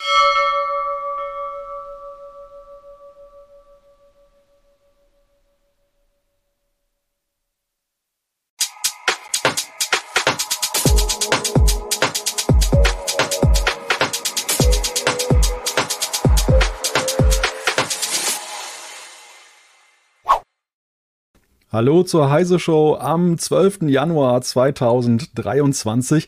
you Hallo zur Heise Show am 12. Januar 2023.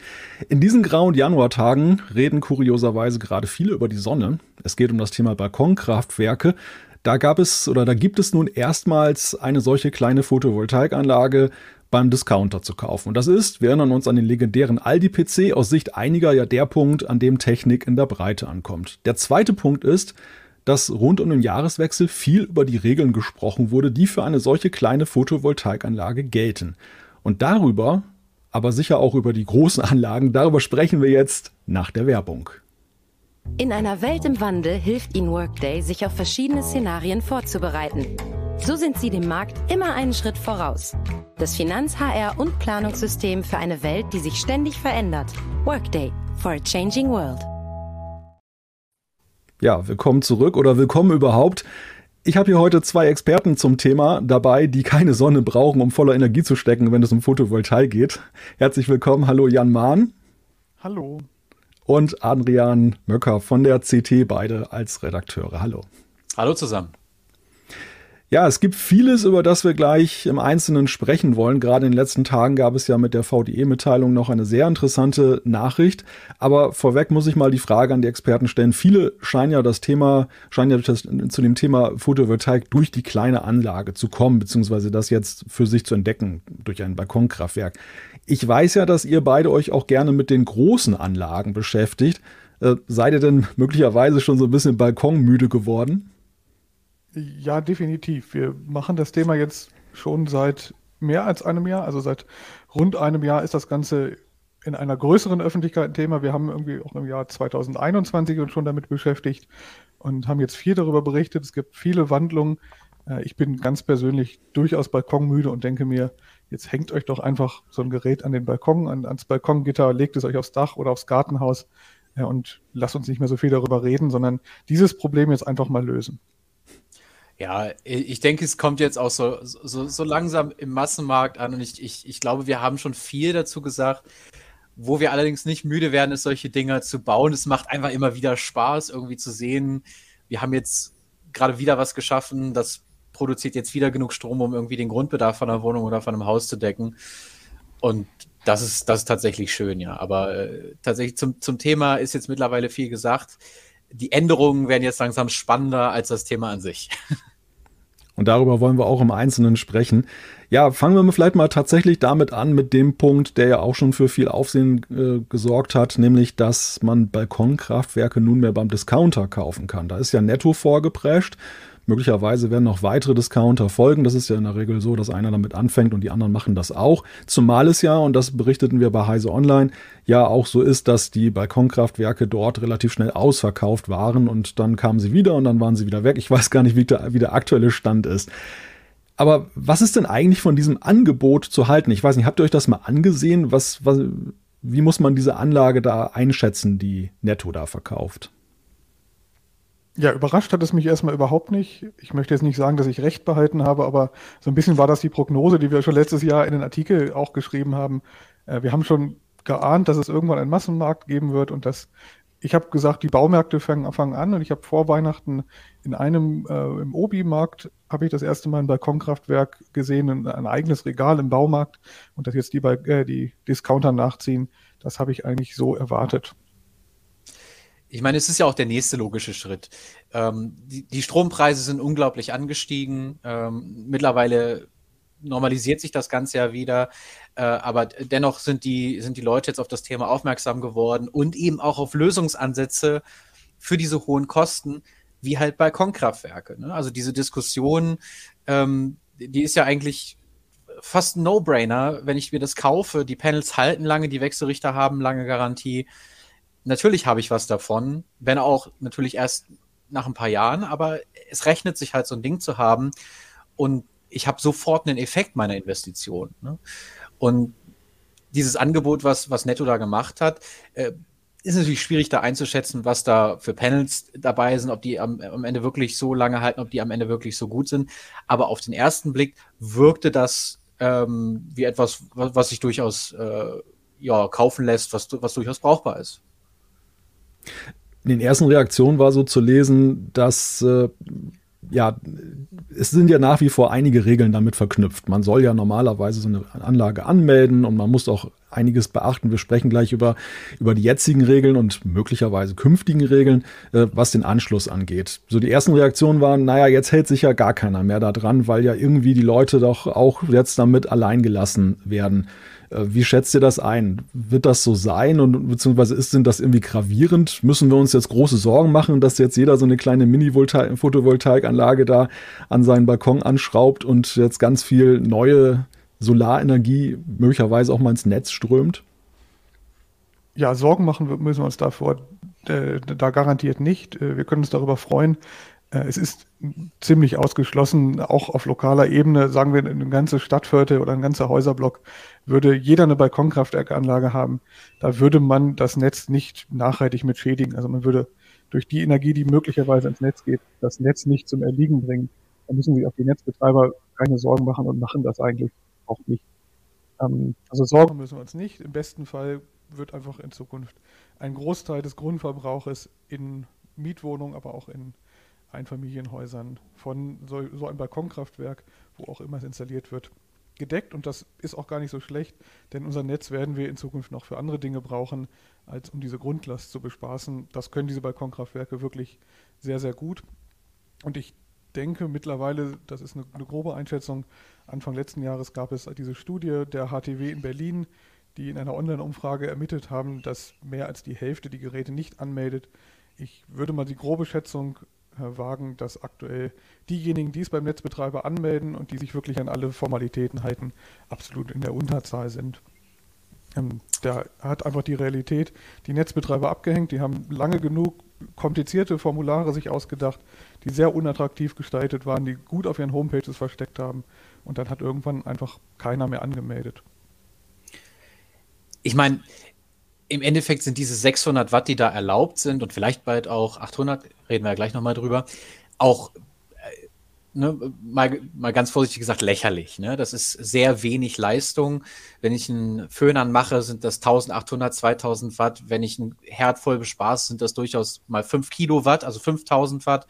In diesen grauen Januartagen reden kurioserweise gerade viele über die Sonne. Es geht um das Thema Balkonkraftwerke. Da gab es oder da gibt es nun erstmals eine solche kleine Photovoltaikanlage beim Discounter zu kaufen. Und das ist, wir erinnern uns an den legendären Aldi-PC, aus Sicht einiger ja der Punkt, an dem Technik in der Breite ankommt. Der zweite Punkt ist, dass rund um den Jahreswechsel viel über die Regeln gesprochen wurde, die für eine solche kleine Photovoltaikanlage gelten. Und darüber, aber sicher auch über die großen Anlagen, darüber sprechen wir jetzt nach der Werbung. In einer Welt im Wandel hilft Ihnen Workday, sich auf verschiedene Szenarien vorzubereiten. So sind Sie dem Markt immer einen Schritt voraus. Das Finanz-, HR- und Planungssystem für eine Welt, die sich ständig verändert. Workday for a changing world. Ja, willkommen zurück oder willkommen überhaupt. Ich habe hier heute zwei Experten zum Thema dabei, die keine Sonne brauchen, um voller Energie zu stecken, wenn es um Photovoltaik geht. Herzlich willkommen. Hallo Jan Mahn. Hallo. Und Adrian Möcker von der CT, beide als Redakteure. Hallo. Hallo zusammen. Ja, es gibt vieles, über das wir gleich im Einzelnen sprechen wollen. Gerade in den letzten Tagen gab es ja mit der VDE-Mitteilung noch eine sehr interessante Nachricht. Aber vorweg muss ich mal die Frage an die Experten stellen. Viele scheinen ja das Thema, scheinen ja das, zu dem Thema Photovoltaik durch die kleine Anlage zu kommen, beziehungsweise das jetzt für sich zu entdecken durch ein Balkonkraftwerk. Ich weiß ja, dass ihr beide euch auch gerne mit den großen Anlagen beschäftigt. Äh, seid ihr denn möglicherweise schon so ein bisschen balkonmüde geworden? Ja, definitiv. Wir machen das Thema jetzt schon seit mehr als einem Jahr. Also seit rund einem Jahr ist das Ganze in einer größeren Öffentlichkeit ein Thema. Wir haben irgendwie auch im Jahr 2021 uns schon damit beschäftigt und haben jetzt viel darüber berichtet. Es gibt viele Wandlungen. Äh, ich bin ganz persönlich durchaus balkonmüde und denke mir, jetzt hängt euch doch einfach so ein Gerät an den Balkon, an, ans Balkongitter, legt es euch aufs Dach oder aufs Gartenhaus ja, und lasst uns nicht mehr so viel darüber reden, sondern dieses Problem jetzt einfach mal lösen. Ja, ich denke, es kommt jetzt auch so, so, so langsam im Massenmarkt an und ich, ich, ich glaube, wir haben schon viel dazu gesagt. Wo wir allerdings nicht müde werden, ist solche Dinge zu bauen. Es macht einfach immer wieder Spaß, irgendwie zu sehen. Wir haben jetzt gerade wieder was geschaffen, das produziert jetzt wieder genug Strom, um irgendwie den Grundbedarf von einer Wohnung oder von einem Haus zu decken. Und das ist, das ist tatsächlich schön, ja. Aber äh, tatsächlich zum, zum Thema ist jetzt mittlerweile viel gesagt die Änderungen werden jetzt langsam spannender als das Thema an sich. Und darüber wollen wir auch im Einzelnen sprechen. Ja, fangen wir vielleicht mal tatsächlich damit an, mit dem Punkt, der ja auch schon für viel Aufsehen äh, gesorgt hat, nämlich, dass man Balkonkraftwerke nunmehr beim Discounter kaufen kann. Da ist ja netto vorgeprescht. Möglicherweise werden noch weitere Discounter folgen. Das ist ja in der Regel so, dass einer damit anfängt und die anderen machen das auch. Zumal es ja, und das berichteten wir bei Heise Online, ja auch so ist, dass die Balkonkraftwerke dort relativ schnell ausverkauft waren und dann kamen sie wieder und dann waren sie wieder weg. Ich weiß gar nicht, wie der, wie der aktuelle Stand ist. Aber was ist denn eigentlich von diesem Angebot zu halten? Ich weiß nicht, habt ihr euch das mal angesehen? Was, was, wie muss man diese Anlage da einschätzen, die Netto da verkauft? Ja, überrascht hat es mich erstmal überhaupt nicht. Ich möchte jetzt nicht sagen, dass ich recht behalten habe, aber so ein bisschen war das die Prognose, die wir schon letztes Jahr in den Artikel auch geschrieben haben. Äh, wir haben schon geahnt, dass es irgendwann einen Massenmarkt geben wird und dass ich habe gesagt, die Baumärkte fangen, fangen an und ich habe vor Weihnachten in einem äh, im Obi-Markt habe ich das erste Mal ein Balkonkraftwerk gesehen, ein, ein, eigenes Regal im Baumarkt und dass jetzt die, äh, die Discounter nachziehen, das habe ich eigentlich so erwartet ich meine, es ist ja auch der nächste logische Schritt. Ähm, die, die, Strompreise sind unglaublich angestiegen. Ähm, mittlerweile normalisiert sich das Ganze ja wieder. Äh, aber dennoch sind die, sind die Leute jetzt auf das Thema aufmerksam geworden und eben auch auf Lösungsansätze für diese hohen Kosten, wie halt Balkonkraftwerke. Ne? Also diese Diskussion, ähm, die ist ja eigentlich fast ein No-Brainer, wenn ich mir das kaufe. Die Panels halten lange, die Wechselrichter haben lange Garantie. Natürlich habe ich was davon, wenn auch natürlich erst nach ein paar Jahren, aber es rechnet sich halt so ein Ding zu haben und ich habe sofort einen Effekt meiner Investition. Ne? Und dieses Angebot, was, was Netto da gemacht hat, äh, ist natürlich schwierig da einzuschätzen, was da für Panels dabei sind, ob die am, am, Ende wirklich so lange halten, ob die am Ende wirklich so gut sind. Aber auf den ersten Blick wirkte das ähm, wie etwas, was, sich durchaus äh, ja, kaufen lässt, was, was durchaus brauchbar ist. In den ersten Reaktionen war so zu lesen, dass äh, ja, es sind ja nach wie vor einige Regeln damit verknüpft. Man soll ja normalerweise so eine Anlage anmelden und man muss auch einiges beachten. Wir sprechen gleich über, über die jetzigen Regeln und möglicherweise künftigen Regeln, äh, was den Anschluss angeht. So die ersten Reaktionen waren, naja, jetzt hält sich ja gar keiner mehr da dran, weil ja irgendwie die Leute doch auch jetzt damit allein gelassen werden. Äh, wie schätzt ihr das ein? Wird das so sein und beziehungsweise ist denn das irgendwie gravierend? Müssen wir uns jetzt große Sorgen machen, dass jetzt jeder so eine kleine Mini-Photovoltaikanlage da an seinen Balkon anschraubt und jetzt ganz viel neue Solarenergie möglicherweise auch mal ins Netz strömt? Ja, Sorgen machen müssen wir uns davor äh, da garantiert nicht. Äh, wir können uns darüber freuen. Äh, es ist ziemlich ausgeschlossen, auch auf lokaler Ebene, sagen wir, eine ganze Stadtviertel oder ein ganzer Häuserblock würde jeder eine Balkonkraftwerkanlage haben. Da würde man das Netz nicht nachhaltig mit schädigen. Also man würde durch die Energie, die möglicherweise ins Netz geht, das Netz nicht zum Erliegen bringen. Da müssen sich auch die Netzbetreiber keine Sorgen machen und machen das eigentlich auch nicht. Ähm, also Sorgen müssen wir uns nicht. Im besten Fall wird einfach in Zukunft ein Großteil des Grundverbrauches in Mietwohnungen, aber auch in Einfamilienhäusern von so, so einem Balkonkraftwerk, wo auch immer es installiert wird, gedeckt. Und das ist auch gar nicht so schlecht, denn unser Netz werden wir in Zukunft noch für andere Dinge brauchen, als um diese Grundlast zu bespaßen. Das können diese Balkonkraftwerke wirklich sehr, sehr gut. Und ich denke mittlerweile, das ist eine, eine grobe Einschätzung, Anfang letzten Jahres gab es diese Studie der HTW in Berlin, die in einer Online-Umfrage ermittelt haben, dass mehr als die Hälfte die Geräte nicht anmeldet. Ich würde mal die grobe Schätzung wagen, dass aktuell diejenigen, die es beim Netzbetreiber anmelden und die sich wirklich an alle Formalitäten halten, absolut in der Unterzahl sind. Ähm, da hat einfach die Realität die Netzbetreiber abgehängt. Die haben lange genug komplizierte Formulare sich ausgedacht, die sehr unattraktiv gestaltet waren, die gut auf ihren Homepages versteckt haben. Und dann hat irgendwann einfach keiner mehr angemeldet. Ich meine, im Endeffekt sind diese 600 Watt, die da erlaubt sind und vielleicht bald auch 800, reden wir gleich nochmal drüber, auch ne, mal, mal ganz vorsichtig gesagt, lächerlich. Ne? Das ist sehr wenig Leistung. Wenn ich einen Föhn anmache, sind das 1800, 2000 Watt. Wenn ich einen Herd voll bespaße, sind das durchaus mal 5 Kilowatt, also 5000 Watt.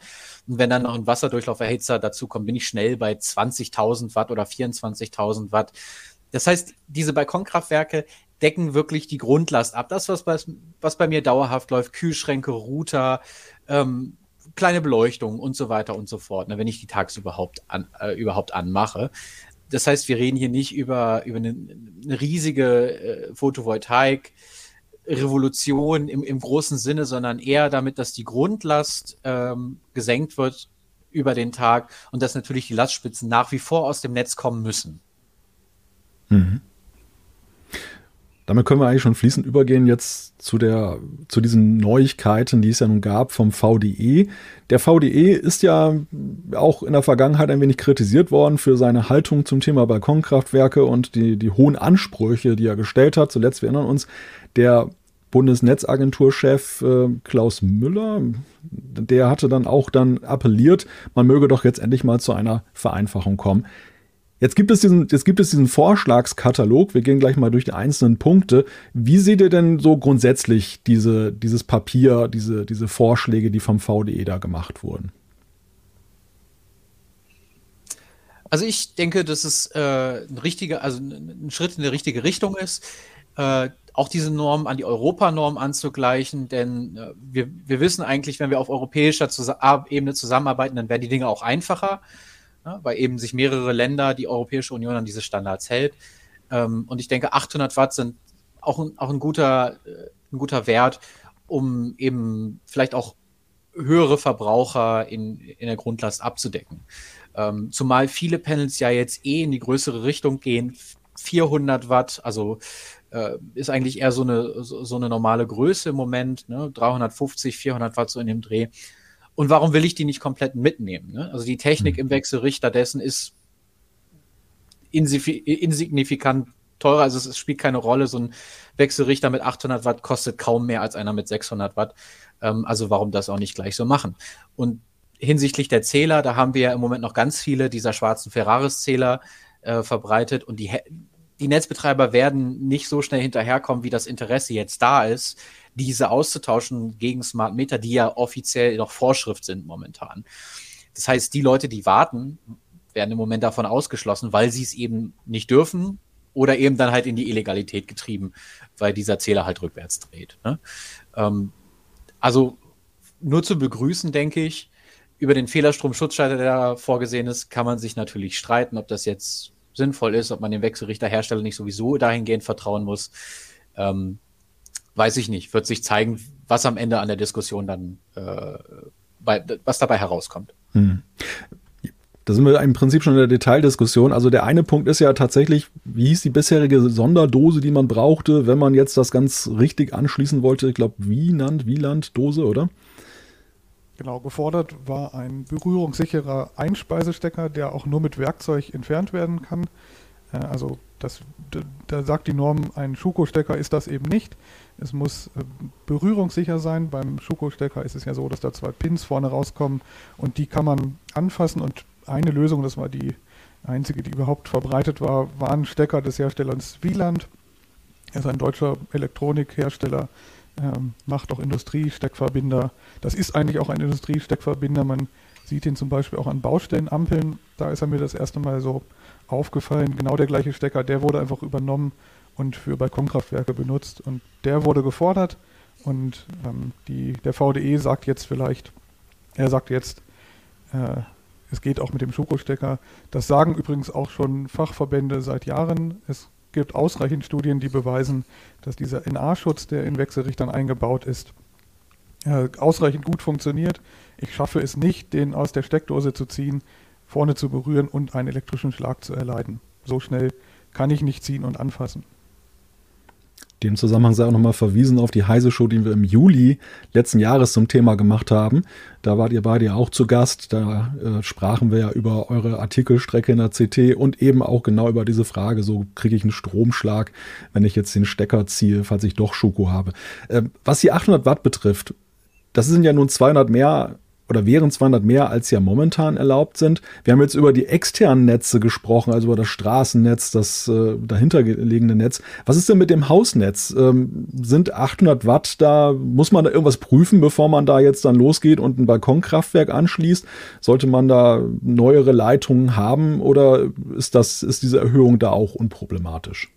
Und wenn dann noch ein Wasserdurchlauferhitzer dazu kommt, bin ich schnell bei 20.000 Watt oder 24.000 Watt. Das heißt, diese Balkonkraftwerke decken wirklich die Grundlast ab. Das, was bei, was bei mir dauerhaft läuft, Kühlschränke, Router, ähm, kleine Beleuchtung und so weiter und so fort, ne, wenn ich die tagsüber überhaupt, an, äh, überhaupt anmache. Das heißt, wir reden hier nicht über, über eine, eine riesige äh, Photovoltaik. Revolution im, im großen Sinne, sondern eher damit, dass die Grundlast ähm, gesenkt wird über den Tag und dass natürlich die Lastspitzen nach wie vor aus dem Netz kommen müssen. Mhm. Damit können wir eigentlich schon fließend übergehen jetzt zu der, zu diesen Neuigkeiten, die es ja nun gab vom VDE. Der VDE ist ja auch in der Vergangenheit ein wenig kritisiert worden für seine Haltung zum Thema Balkonkraftwerke und die, die hohen Ansprüche, die er gestellt hat. Zuletzt, wir erinnern uns, der Bundesnetzagenturchef äh, Klaus Müller, der hatte dann auch dann appelliert, man möge doch jetzt endlich mal zu einer Vereinfachung kommen. Jetzt gibt es diesen, jetzt gibt es diesen Vorschlagskatalog. Wir gehen gleich mal durch die einzelnen Punkte. Wie seht ihr denn so grundsätzlich diese, dieses Papier, diese, diese Vorschläge, die vom VDE da gemacht wurden? Also ich denke, dass es äh, ein richtiger, also ein Schritt in die richtige Richtung ist, äh, auch diese Norm an die Europanorm anzugleichen, denn äh, wir, wir wissen eigentlich, wenn wir auf europäischer Ebene zusammenarbeiten, dann werden die Dinge auch einfacher ne, weil eben sich mehrere Länder, die Europäische Union an diese Standards hält. Ähm, und ich denke, 800 Watt sind auch ein, auch ein guter, äh, ein guter Wert, um eben vielleicht auch höhere Verbraucher in, in der Grundlast abzudecken. Ähm, zumal viele Panels ja jetzt eh in die größere Richtung gehen. 400 Watt, also äh, ist eigentlich eher so eine, so, so, eine normale Größe im Moment, ne? 350, 400 Watt so in dem Dreh. Und warum will ich die nicht komplett mitnehmen? Ne? Also die Technik mhm. im Wechselrichter dessen ist insignifikant teurer, also es spielt keine Rolle. So ein Wechselrichter mit 800 Watt kostet kaum mehr als einer mit 600 Watt. Ähm, also warum das auch nicht gleich so machen? Und hinsichtlich der Zähler, da haben wir ja im Moment noch ganz viele dieser schwarzen Ferraris-Zähler äh, verbreitet und die, die Netzbetreiber werden nicht so schnell hinterherkommen, wie das Interesse jetzt da ist, diese auszutauschen gegen Smart Meter, die ja offiziell noch Vorschrift sind momentan. Das heißt, die Leute, die warten, werden im Moment davon ausgeschlossen, weil sie es eben nicht dürfen oder eben dann halt in die Illegalität getrieben, weil dieser Zähler halt rückwärts dreht. Ne? Ähm, also nur zu begrüßen, denke ich. Über den Fehlerstromschutzschalter, der da vorgesehen ist, kann man sich natürlich streiten, ob das jetzt sinnvoll ist, ob man dem Wechselrichterhersteller nicht sowieso dahingehend vertrauen muss. Ähm, weiß ich nicht. Wird sich zeigen, was am Ende an der Diskussion dann, äh, bei, was dabei herauskommt. Hm. Da sind wir im Prinzip schon in der Detaildiskussion. Also der eine Punkt ist ja tatsächlich, wie hieß die bisherige Sonderdose, die man brauchte, wenn man jetzt das ganz richtig anschließen wollte? Ich glaube, Wieland, Wieland-Dose, oder? Genau, gefordert war ein berührungssicherer Einspeisestecker, der auch nur mit Werkzeug entfernt werden kann. Äh, also das, da sagt die Norm, ein Schuko-Stecker ist das eben nicht. Es muss äh, berührungssicher sein. Beim Schuko-Stecker ist es ja so, dass da zwei Pins vorne rauskommen und die kann man anfassen und eine Lösung, das war die einzige, die überhaupt verbreitet war, waren Stecker des Herstellers Wieland. Er ist ein deutscher Elektronikhersteller, ähm, macht auch Industriesteckverbinder. Das ist eigentlich auch ein Industriesteckverbinder. Man sieht ihn zum Beispiel auch an Baustellenampeln. Da ist er mir das erste Mal so aufgefallen. Genau der gleiche Stecker, der wurde einfach übernommen und für Balkonkraftwerke benutzt. Und der wurde gefordert. Und ähm, die, der VDE sagt jetzt vielleicht, er sagt jetzt, äh, es geht auch mit dem Schokostecker. Das sagen übrigens auch schon Fachverbände seit Jahren. Es gibt ausreichend Studien, die beweisen, dass dieser NA-Schutz, der in Wechselrichtern eingebaut ist, äh, ausreichend gut funktioniert. Ich schaffe es nicht, den aus der Steckdose zu ziehen, vorne zu berühren und einen elektrischen Schlag zu erleiden. So schnell kann ich nicht ziehen und anfassen dem Zusammenhang sei auch nochmal verwiesen auf die Heise-Show, die wir im Juli letzten Jahres zum Thema gemacht haben. Da wart ihr beide ja auch zu Gast. Da äh, sprachen wir ja über eure Artikelstrecke in der CT und eben auch genau über diese Frage, so kriege ich einen Stromschlag, wenn ich jetzt den Stecker ziehe, falls ich doch Schoko habe. Äh, was die 800 Watt betrifft, das sind ja nun 200 mehr oder wären 200 mehr, als ja momentan erlaubt sind. Wir haben jetzt über die externen Netze gesprochen, also über das Straßennetz, das äh, dahintergelegene Netz. Was ist denn mit dem Hausnetz? Ähm, sind 800 Watt da? Muss man da irgendwas prüfen, bevor man da jetzt dann losgeht und ein Balkonkraftwerk anschließt? Sollte man da neuere Leitungen haben oder ist das, ist diese Erhöhung da auch unproblematisch?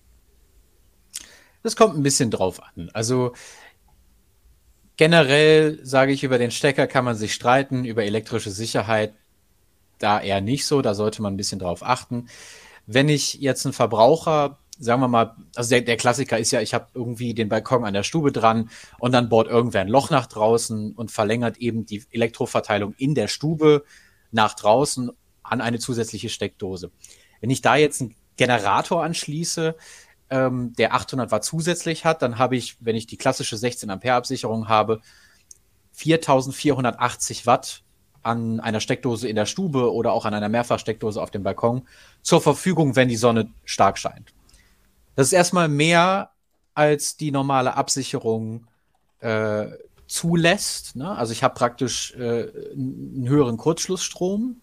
Das kommt ein bisschen drauf an. Also Generell sage ich, über den Stecker kann man sich streiten, über elektrische Sicherheit da eher nicht so, da sollte man ein bisschen drauf achten. Wenn ich jetzt einen Verbraucher, sagen wir mal, also der, der Klassiker ist ja, ich habe irgendwie den Balkon an der Stube dran und dann bohrt irgendwer ein Loch nach draußen und verlängert eben die Elektroverteilung in der Stube nach draußen an eine zusätzliche Steckdose. Wenn ich da jetzt einen Generator anschließe, ähm, der 800 Watt zusätzlich hat, dann habe ich, wenn ich die klassische 16 Ampere Absicherung habe, 4480 Watt an einer Steckdose in der Stube oder auch an einer Mehrfachsteckdose auf dem Balkon zur Verfügung, wenn die Sonne stark scheint. Das ist erstmal mehr als die normale Absicherung äh, zulässt. Ne? Also ich habe praktisch äh, einen höheren Kurzschlussstrom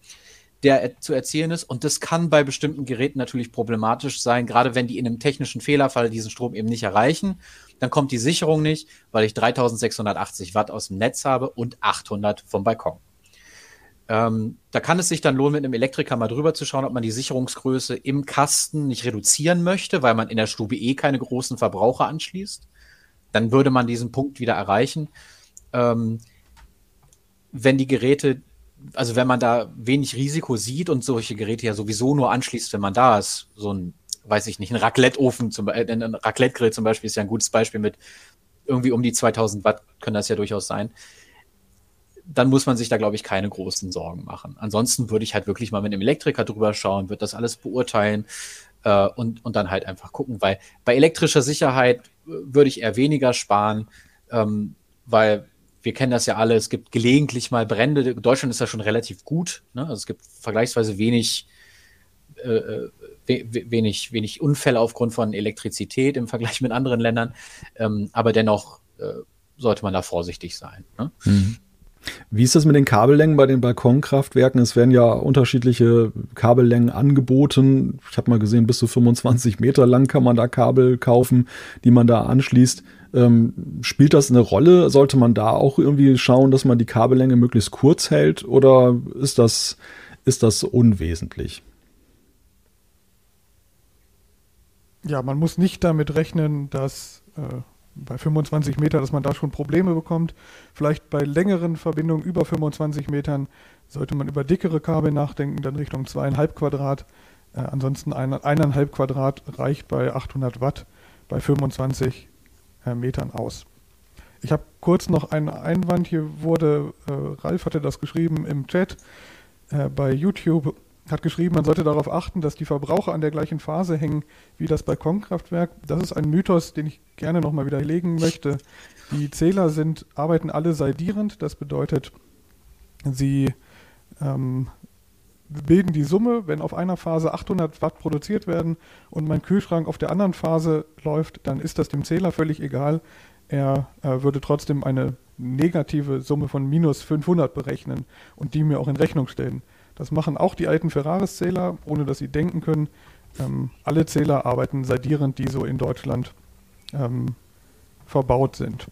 der zu erzielen ist. Und das kann bei bestimmten Geräten natürlich problematisch sein, gerade wenn die in einem technischen Fehlerfall diesen Strom eben nicht erreichen. Dann kommt die Sicherung nicht, weil ich 3680 Watt aus dem Netz habe und 800 vom Balkon. Ähm, da kann es sich dann lohnen, mit einem Elektriker mal drüber zu schauen, ob man die Sicherungsgröße im Kasten nicht reduzieren möchte, weil man in der Stube eh keine großen Verbraucher anschließt. Dann würde man diesen Punkt wieder erreichen. Ähm, wenn die Geräte also wenn man da wenig Risiko sieht und solche Geräte ja sowieso nur anschließt, wenn man da ist, so ein, weiß ich nicht, ein Raclette-Ofen, zum, äh, ein Raclette-Grill zum Beispiel ist ja ein gutes Beispiel mit irgendwie um die 2000 Watt können das ja durchaus sein. dann muss man sich da, glaube ich, keine großen Sorgen machen. Ansonsten würde ich halt wirklich mal mit dem Elektriker drüber schauen, würde das alles beurteilen äh, und, und dann halt einfach gucken, weil bei elektrischer Sicherheit äh, würde ich eher weniger sparen, ähm, weil wir kennen das ja alle, es gibt gelegentlich mal Brände. Deutschland ist ja schon relativ gut. Ne? Also es gibt vergleichsweise wenig, äh, äh wenig, wenig Unfälle aufgrund von Elektrizität im Vergleich mit anderen Ländern. Ähm, aber dennoch äh, sollte man da vorsichtig sein. Ne? Mhm. Wie ist das mit den Kabellängen bei den Balkonkraftwerken? Es werden ja unterschiedliche Kabellängen angeboten. Ich habe mal gesehen, bis zu 25 Meter lang kann man da Kabel kaufen, die man da anschließt. Ähm, spielt das eine Rolle? Sollte man da auch irgendwie schauen, dass man die Kabellänge möglichst kurz hält oder ist das, ist das unwesentlich? Ja, man muss nicht damit rechnen, dass äh, bei 25 Metern, dass man da schon Probleme bekommt. Vielleicht bei längeren Verbindungen über 25 Metern sollte man über dickere Kabel nachdenken, dann Richtung zweieinhalb Quadrat. Äh, ansonsten ein, eineinhalb Quadrat reicht bei 800 Watt bei 25 äh, Metern aus. Ich habe kurz noch einen Einwand. Hier wurde, äh, Ralf hatte das geschrieben im Chat äh, bei YouTube, hat geschrieben, man sollte darauf achten, dass die Verbraucher an der gleichen Phase hängen wie das Balkonkraftwerk. Das ist ein Mythos, den ich gerne nochmal widerlegen möchte. Die Zähler sind, arbeiten alle seidierend. Das bedeutet, sie ähm, bilden die Summe, wenn auf einer Phase 800 Watt produziert werden und mein Kühlschrank auf der anderen Phase läuft, dann ist das dem Zähler völlig egal. Er äh, würde trotzdem eine negative Summe von minus 500 berechnen und die mir auch in Rechnung stellen. Das machen auch die alten Ferraris-Zähler, ohne dass sie denken können. Ähm, alle Zähler arbeiten seidierend, die so in Deutschland ähm, verbaut sind.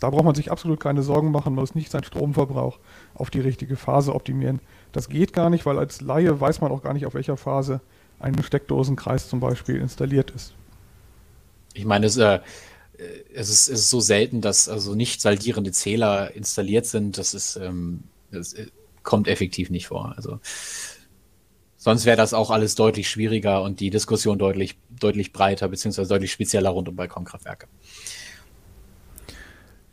Da braucht man sich absolut keine Sorgen machen, man muss nicht seinen Stromverbrauch auf die richtige Phase optimieren. Das geht gar nicht, weil als Laie weiß man auch gar nicht, auf welcher Phase ein Steckdosenkreis zum Beispiel installiert ist. Ich meine, es, äh, es, ist, es ist so selten, dass also nicht saldierende Zähler installiert sind. Das ist, ähm, das äh, kommt effektiv nicht vor. Also sonst wäre das auch alles deutlich schwieriger und die Diskussion deutlich, deutlich breiter beziehungsweise deutlich spezieller rund um Balkonkraftwerke.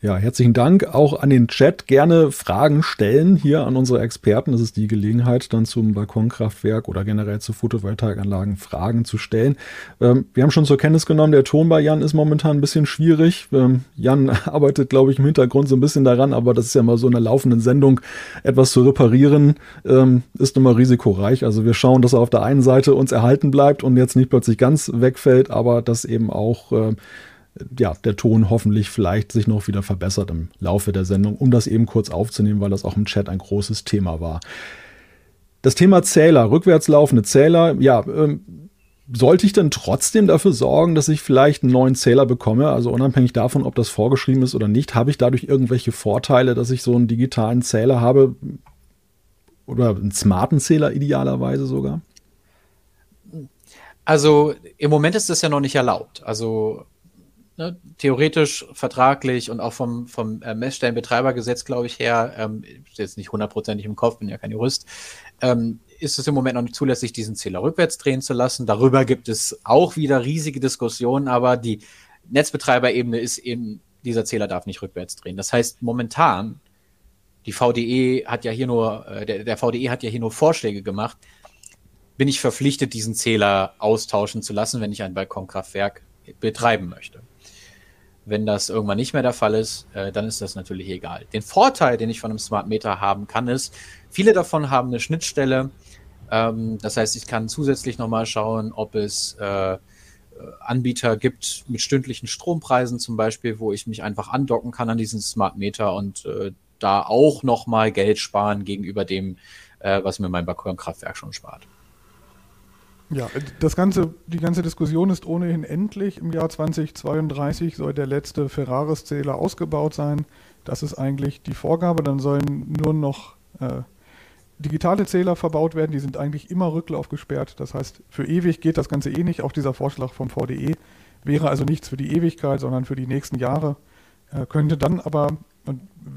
Ja, herzlichen Dank auch an den Chat. Gerne Fragen stellen hier an unsere Experten. Das ist die Gelegenheit, dann zum Balkonkraftwerk oder generell zu Photovoltaikanlagen Fragen zu stellen. Ähm, wir haben schon zur Kenntnis genommen, der Ton bei Jan ist momentan ein bisschen schwierig. Ähm, Jan arbeitet, glaube ich, im Hintergrund so ein bisschen daran, aber das ist ja mal so in der laufenden Sendung. Etwas zu reparieren ähm, ist immer risikoreich. Also wir schauen, dass er auf der einen Seite uns erhalten bleibt und jetzt nicht plötzlich ganz wegfällt, aber dass eben auch äh, ja, der Ton hoffentlich vielleicht sich noch wieder verbessert im Laufe der Sendung, um das eben kurz aufzunehmen, weil das auch im Chat ein großes Thema war. Das Thema Zähler, rückwärts laufende Zähler, ja, ähm, sollte ich denn trotzdem dafür sorgen, dass ich vielleicht einen neuen Zähler bekomme? Also unabhängig davon, ob das vorgeschrieben ist oder nicht, habe ich dadurch irgendwelche Vorteile, dass ich so einen digitalen Zähler habe oder einen smarten Zähler idealerweise sogar? Also im Moment ist das ja noch nicht erlaubt. Also ne, theoretisch, vertraglich und auch vom, vom äh, Messstellenbetreibergesetz, glaube ich, her, ähm, jetzt nicht hundertprozentig im Kopf, bin ja kein Jurist, ähm, ist es im Moment noch nicht zulässig, diesen Zähler rückwärts drehen zu lassen. Darüber gibt es auch wieder riesige Diskussionen, aber die Netzbetreiberebene ist eben, dieser Zähler darf nicht rückwärts drehen. Das heißt, momentan, die VDE hat ja hier nur, äh, der, der VDE hat ja hier nur Vorschläge gemacht, bin ich verpflichtet, diesen Zähler austauschen zu lassen, wenn ich ein Balkonkraftwerk betreiben möchte. Wenn das irgendwann nicht mehr der Fall ist, äh, dann ist das natürlich egal. Den Vorteil, den ich von einem Smart Meter haben kann, ist, viele davon haben eine Schnittstelle. Ähm, das heißt, ich kann zusätzlich nochmal schauen, ob es äh, Anbieter gibt mit stündlichen Strompreisen zum Beispiel, wo ich mich einfach andocken kann an diesen Smart Meter und äh, da auch nochmal Geld sparen gegenüber dem, äh, was mir mein Balkonkraftwerk schon spart. Ja, das ganze, die ganze Diskussion ist ohnehin endlich. Im Jahr 2032 soll der letzte Ferraris-Zähler ausgebaut sein. Das ist eigentlich die Vorgabe. Dann sollen nur noch äh, digitale Zähler verbaut werden. Die sind eigentlich immer rücklaufgesperrt. Das heißt, für ewig geht das Ganze eh nicht. Auch dieser Vorschlag vom VDE wäre also nichts für die Ewigkeit, sondern für die nächsten Jahre. Äh, könnte dann aber,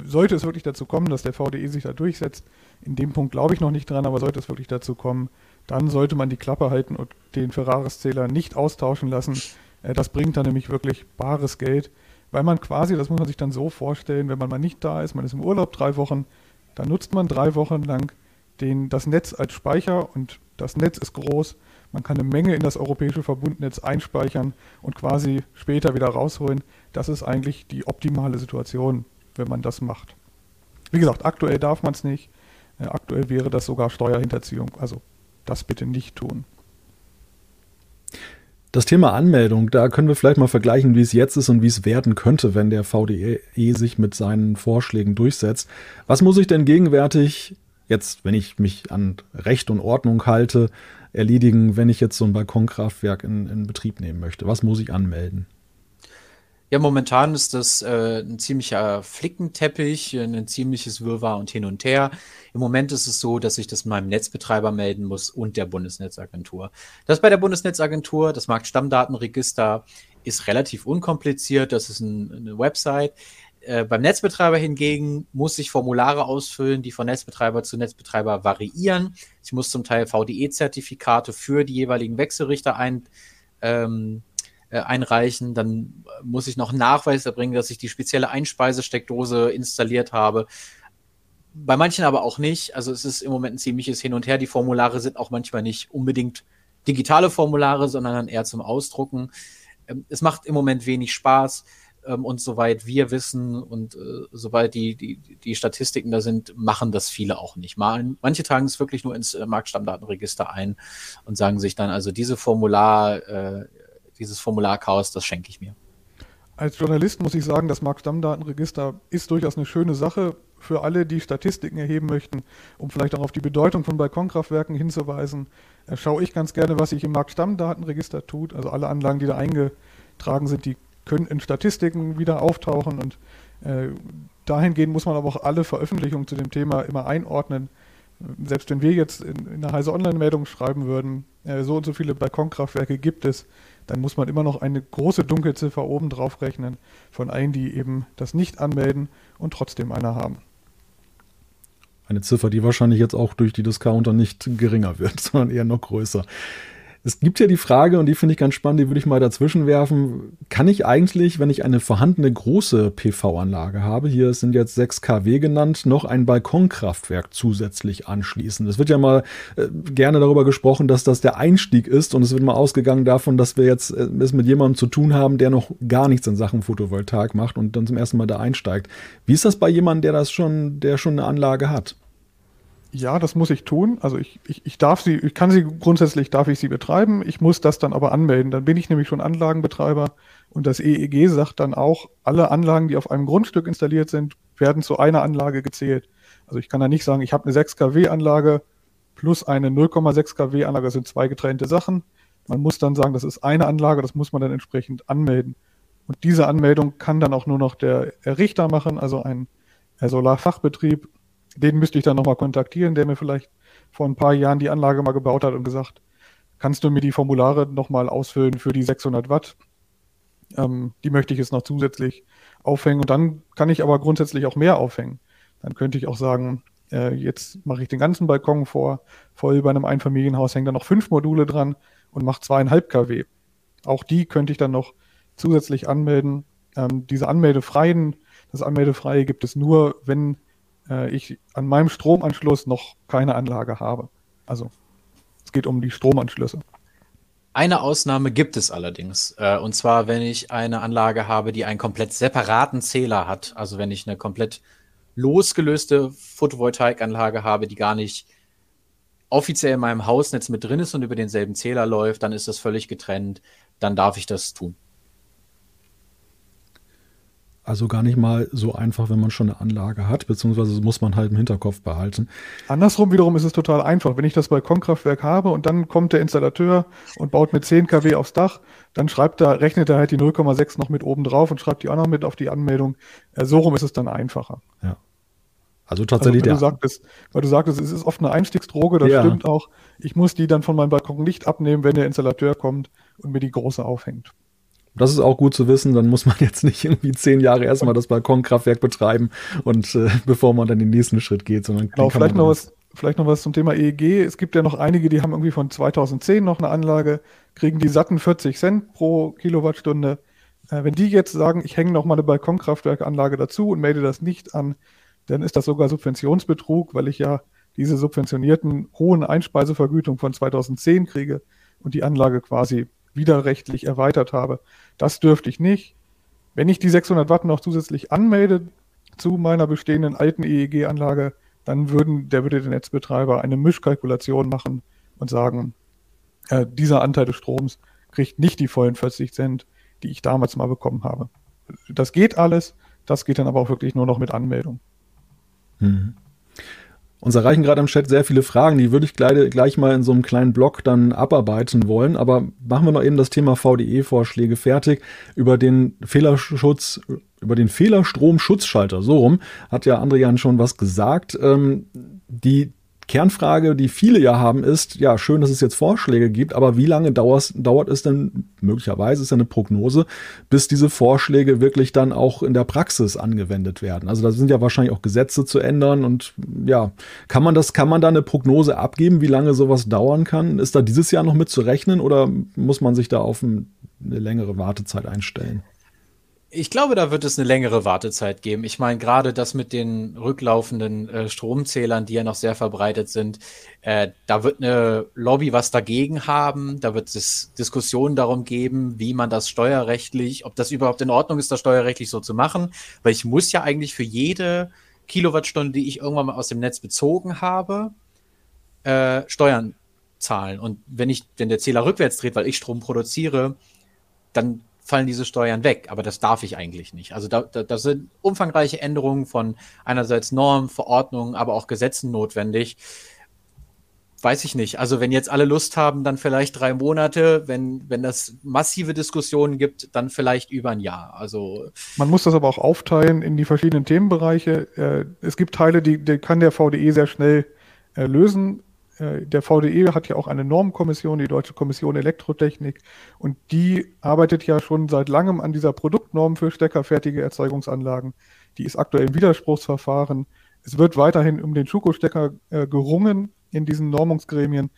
sollte es wirklich dazu kommen, dass der VDE sich da durchsetzt, in dem Punkt glaube ich noch nicht dran, aber sollte es wirklich dazu kommen, dann sollte man die Klappe halten und den Ferraris-Zähler nicht austauschen lassen. Äh, das bringt dann nämlich wirklich bares Geld, weil man quasi, das muss man sich dann so vorstellen, wenn man mal nicht da ist, man ist im Urlaub drei Wochen, Da nutzt man drei Wochen lang den, das Netz als Speicher und das Netz ist groß. Man kann eine Menge in das europäische Verbundnetz einspeichern und quasi später wieder rausholen. Das ist eigentlich die optimale Situation, wenn man das macht. Wie gesagt, aktuell darf man es nicht. Äh, aktuell wäre das sogar Steuerhinterziehung. Also das bitte nicht tun. Das Thema Anmeldung, da können wir vielleicht mal vergleichen, wie es jetzt ist und wie es werden könnte, wenn der VDE sich mit seinen Vorschlägen durchsetzt. Was muss ich denn gegenwärtig, jetzt, wenn ich mich an Recht und Ordnung halte, erledigen, wenn ich jetzt so ein Balkonkraftwerk in, in Betrieb nehmen möchte? Was muss ich anmelden? Ja, momentan ist das äh, ein ziemlicher Flickenteppich, ein ziemliches Wirrwarr und hin und her. Im Moment ist es so, dass ich das meinem Netzbetreiber melden muss und der Bundesnetzagentur. Das bei der Bundesnetzagentur, das Marktstammdatenregister, ist relativ unkompliziert. Das ist ein, eine Website. Äh, beim Netzbetreiber hingegen muss ich Formulare ausfüllen, die von Netzbetreiber zu Netzbetreiber variieren. Ich muss zum Teil VDE-Zertifikate für die jeweiligen Wechselrichter ein, ähm, äh, einreichen. Dann muss ich noch einen Nachweis erbringen, dass ich die spezielle Einspeisesteckdose installiert habe. Bei manchen aber auch nicht. Also es ist im Moment ein ziemliches Hin und Her. Die Formulare sind auch manchmal nicht unbedingt digitale Formulare, sondern dann eher zum Ausdrucken. Ähm, es macht im Moment wenig Spaß. Ähm, und soweit wir wissen und äh, soweit die, die, die Statistiken da sind, machen das viele auch nicht. Mal, manche tragen es wirklich nur ins äh, Marktstammdatenregister ein und sagen sich dann, also diese Formular, äh, dieses Formularchaos, das schenke ich mir. Als Journalist muss ich sagen, das Marktstammdatenregister ist durchaus eine schöne Sache für alle, die Statistiken erheben möchten, um vielleicht auch auf die Bedeutung von Balkonkraftwerken hinzuweisen. Schaue ich ganz gerne, was sich im Marktstammdatenregister tut. Also alle Anlagen, die da eingetragen sind, die können in Statistiken wieder auftauchen und äh, dahingehend muss man aber auch alle Veröffentlichungen zu dem Thema immer einordnen. Selbst wenn wir jetzt in, in einer Heise Online-Meldung schreiben würden, äh, so und so viele Balkonkraftwerke gibt es, dann muss man immer noch eine große Dunkelziffer oben drauf rechnen von allen, die eben das nicht anmelden und trotzdem eine haben. Eine Ziffer, die wahrscheinlich jetzt auch durch die Discounter nicht geringer wird, sondern eher noch größer. Es gibt ja die Frage, und die finde ich ganz spannend, die würde ich mal dazwischen werfen. Kann ich eigentlich, wenn ich eine vorhandene große PV-Anlage habe, hier sind jetzt 6 kW genannt, noch ein Balkonkraftwerk zusätzlich anschließen? Es wird ja mal äh, gerne darüber gesprochen, dass das der Einstieg ist und es wird mal ausgegangen davon, dass wir jetzt äh, es mit jemandem zu tun haben, der noch gar nichts in Sachen Photovoltaik macht und dann zum ersten Mal da einsteigt. Wie ist das bei jemandem, der das schon, der schon eine Anlage hat? Ja, das muss ich tun. Also ich, ich, ich darf sie, ich kann sie grundsätzlich, darf ich sie betreiben. Ich muss das dann aber anmelden. Dann bin ich nämlich schon Anlagenbetreiber und das EEG sagt dann auch, alle Anlagen, die auf einem Grundstück installiert sind, werden zu einer Anlage gezählt. Also ich kann da nicht sagen, ich habe eine 6 kW Anlage plus eine 0,6 kW Anlage, das sind zwei getrennte Sachen. Man muss dann sagen, das ist eine Anlage, das muss man dann entsprechend anmelden. Und diese Anmeldung kann dann auch nur noch der Errichter machen, also ein Solarfachbetrieb den müsste ich dann nochmal kontaktieren, der mir vielleicht vor ein paar Jahren die Anlage mal gebaut hat und gesagt, kannst du mir die Formulare nochmal ausfüllen für die 600 Watt? Ähm, die möchte ich jetzt noch zusätzlich aufhängen und dann kann ich aber grundsätzlich auch mehr aufhängen. Dann könnte ich auch sagen, äh, jetzt mache ich den ganzen Balkon vor, voll bei einem Einfamilienhaus hängen da noch fünf Module dran und mache zweieinhalb kW. Auch die könnte ich dann noch zusätzlich anmelden. Ähm, diese Anmeldefreien, das Anmeldefreie gibt es nur, wenn äh, ich an meinem Stromanschluss noch keine Anlage habe. Also es geht um die Stromanschlüsse. Eine Ausnahme gibt es allerdings. Äh, und zwar, wenn ich eine Anlage habe, die einen komplett separaten Zähler hat. Also wenn ich eine komplett losgelöste Photovoltaikanlage habe, die gar nicht offiziell in meinem Hausnetz mit drin ist und über denselben Zähler läuft, dann ist das völlig getrennt. Dann darf ich das tun. Also gar nicht mal so einfach, wenn man schon eine Anlage hat, beziehungsweise muss man halt im Hinterkopf behalten. Andersrum wiederum ist es total einfach. Wenn ich das Balkonkraftwerk habe und dann kommt der Installateur und baut mit 10 kW aufs Dach, dann schreibt er, rechnet er halt die 0,6 noch mit oben drauf und schreibt die auch noch mit auf die Anmeldung. So rum ist es dann einfacher. Ja. Also tatsächlich. Also, weil, du sagtest, weil du sagtest, es ist oft eine Einstiegsdroge, das ja. stimmt auch. Ich muss die dann von meinem Balkon nicht abnehmen, wenn der Installateur kommt und mir die große aufhängt. Das ist auch gut zu wissen, dann muss man jetzt nicht irgendwie zehn Jahre erstmal das Balkonkraftwerk betreiben und äh, bevor man dann den nächsten Schritt geht, sondern genau, vielleicht noch was, vielleicht noch was zum Thema EEG. Es gibt ja noch einige, die haben irgendwie von 2010 noch eine Anlage, kriegen die satten 40 Cent pro Kilowattstunde. Äh, wenn die jetzt sagen, ich hänge noch mal eine Balkonkraftwerkanlage dazu und melde das nicht an, dann ist das sogar Subventionsbetrug, weil ich ja diese subventionierten hohen Einspeisevergütung von 2010 kriege und die Anlage quasi widerrechtlich erweitert habe. Das dürfte ich nicht. Wenn ich die 600 Watt noch zusätzlich anmelde zu meiner bestehenden alten EEG-Anlage, dann würden, der würde der Netzbetreiber eine Mischkalkulation machen und sagen, äh, dieser Anteil des Stroms kriegt nicht die vollen 40 Cent, die ich damals mal bekommen habe. Das geht alles, das geht dann aber auch wirklich nur noch mit Anmeldung. Mhm. Uns erreichen gerade im Chat sehr viele Fragen, die würde ich gleich, gleich mal in so einem kleinen Blog dann abarbeiten wollen. Aber machen wir noch eben das Thema VDE-Vorschläge fertig. Über den Fehlerschutz, über den Fehlerstrom-Schutzschalter, so rum, hat ja Andrian schon was gesagt. Ähm, die Kernfrage, die viele ja haben, ist, ja, schön, dass es jetzt Vorschläge gibt, aber wie lange dauert, es denn, möglicherweise ist ja eine Prognose, bis diese Vorschläge wirklich dann auch in der Praxis angewendet werden? Also da sind ja wahrscheinlich auch Gesetze zu ändern und ja, kann man das, kann man da eine Prognose abgeben, wie lange sowas dauern kann? Ist da dieses Jahr noch mit zu rechnen oder muss man sich da auf eine längere Wartezeit einstellen? Ich glaube, da wird es eine längere Wartezeit geben. Ich meine, gerade das mit den rücklaufenden äh, Stromzählern, die ja noch sehr verbreitet sind, äh, da wird eine Lobby was dagegen haben. Da wird es Diskussionen darum geben, wie man das steuerrechtlich, ob das überhaupt in Ordnung ist, das steuerrechtlich so zu machen. Weil ich muss ja eigentlich für jede Kilowattstunde, die ich irgendwann mal aus dem Netz bezogen habe, äh, Steuern zahlen. Und wenn ich, wenn der Zähler rückwärts dreht, weil ich Strom produziere, dann fallen diese Steuern weg. Aber das darf ich eigentlich nicht. Also da, da, da sind umfangreiche Änderungen von einerseits Normen, Verordnungen, aber auch Gesetzen notwendig. Weiß ich nicht. Also wenn jetzt alle Lust haben, dann vielleicht drei Monate. Wenn, wenn das massive Diskussionen gibt, dann vielleicht über ein Jahr. Also man muss das aber auch aufteilen in die verschiedenen Themenbereiche. Äh, es gibt Teile, die, die kann der VDE sehr schnell äh, lösen. Äh, der VDE hat ja auch eine Normkommission, die Deutsche Kommission Elektrotechnik, und die arbeitet ja schon seit langem an dieser Produktnorm für steckerfertige Erzeugungsanlagen. Die ist aktuell im Widerspruchsverfahren. Es wird weiterhin um den Schuko-Stecker äh, gerungen in diesen Normungsgremien.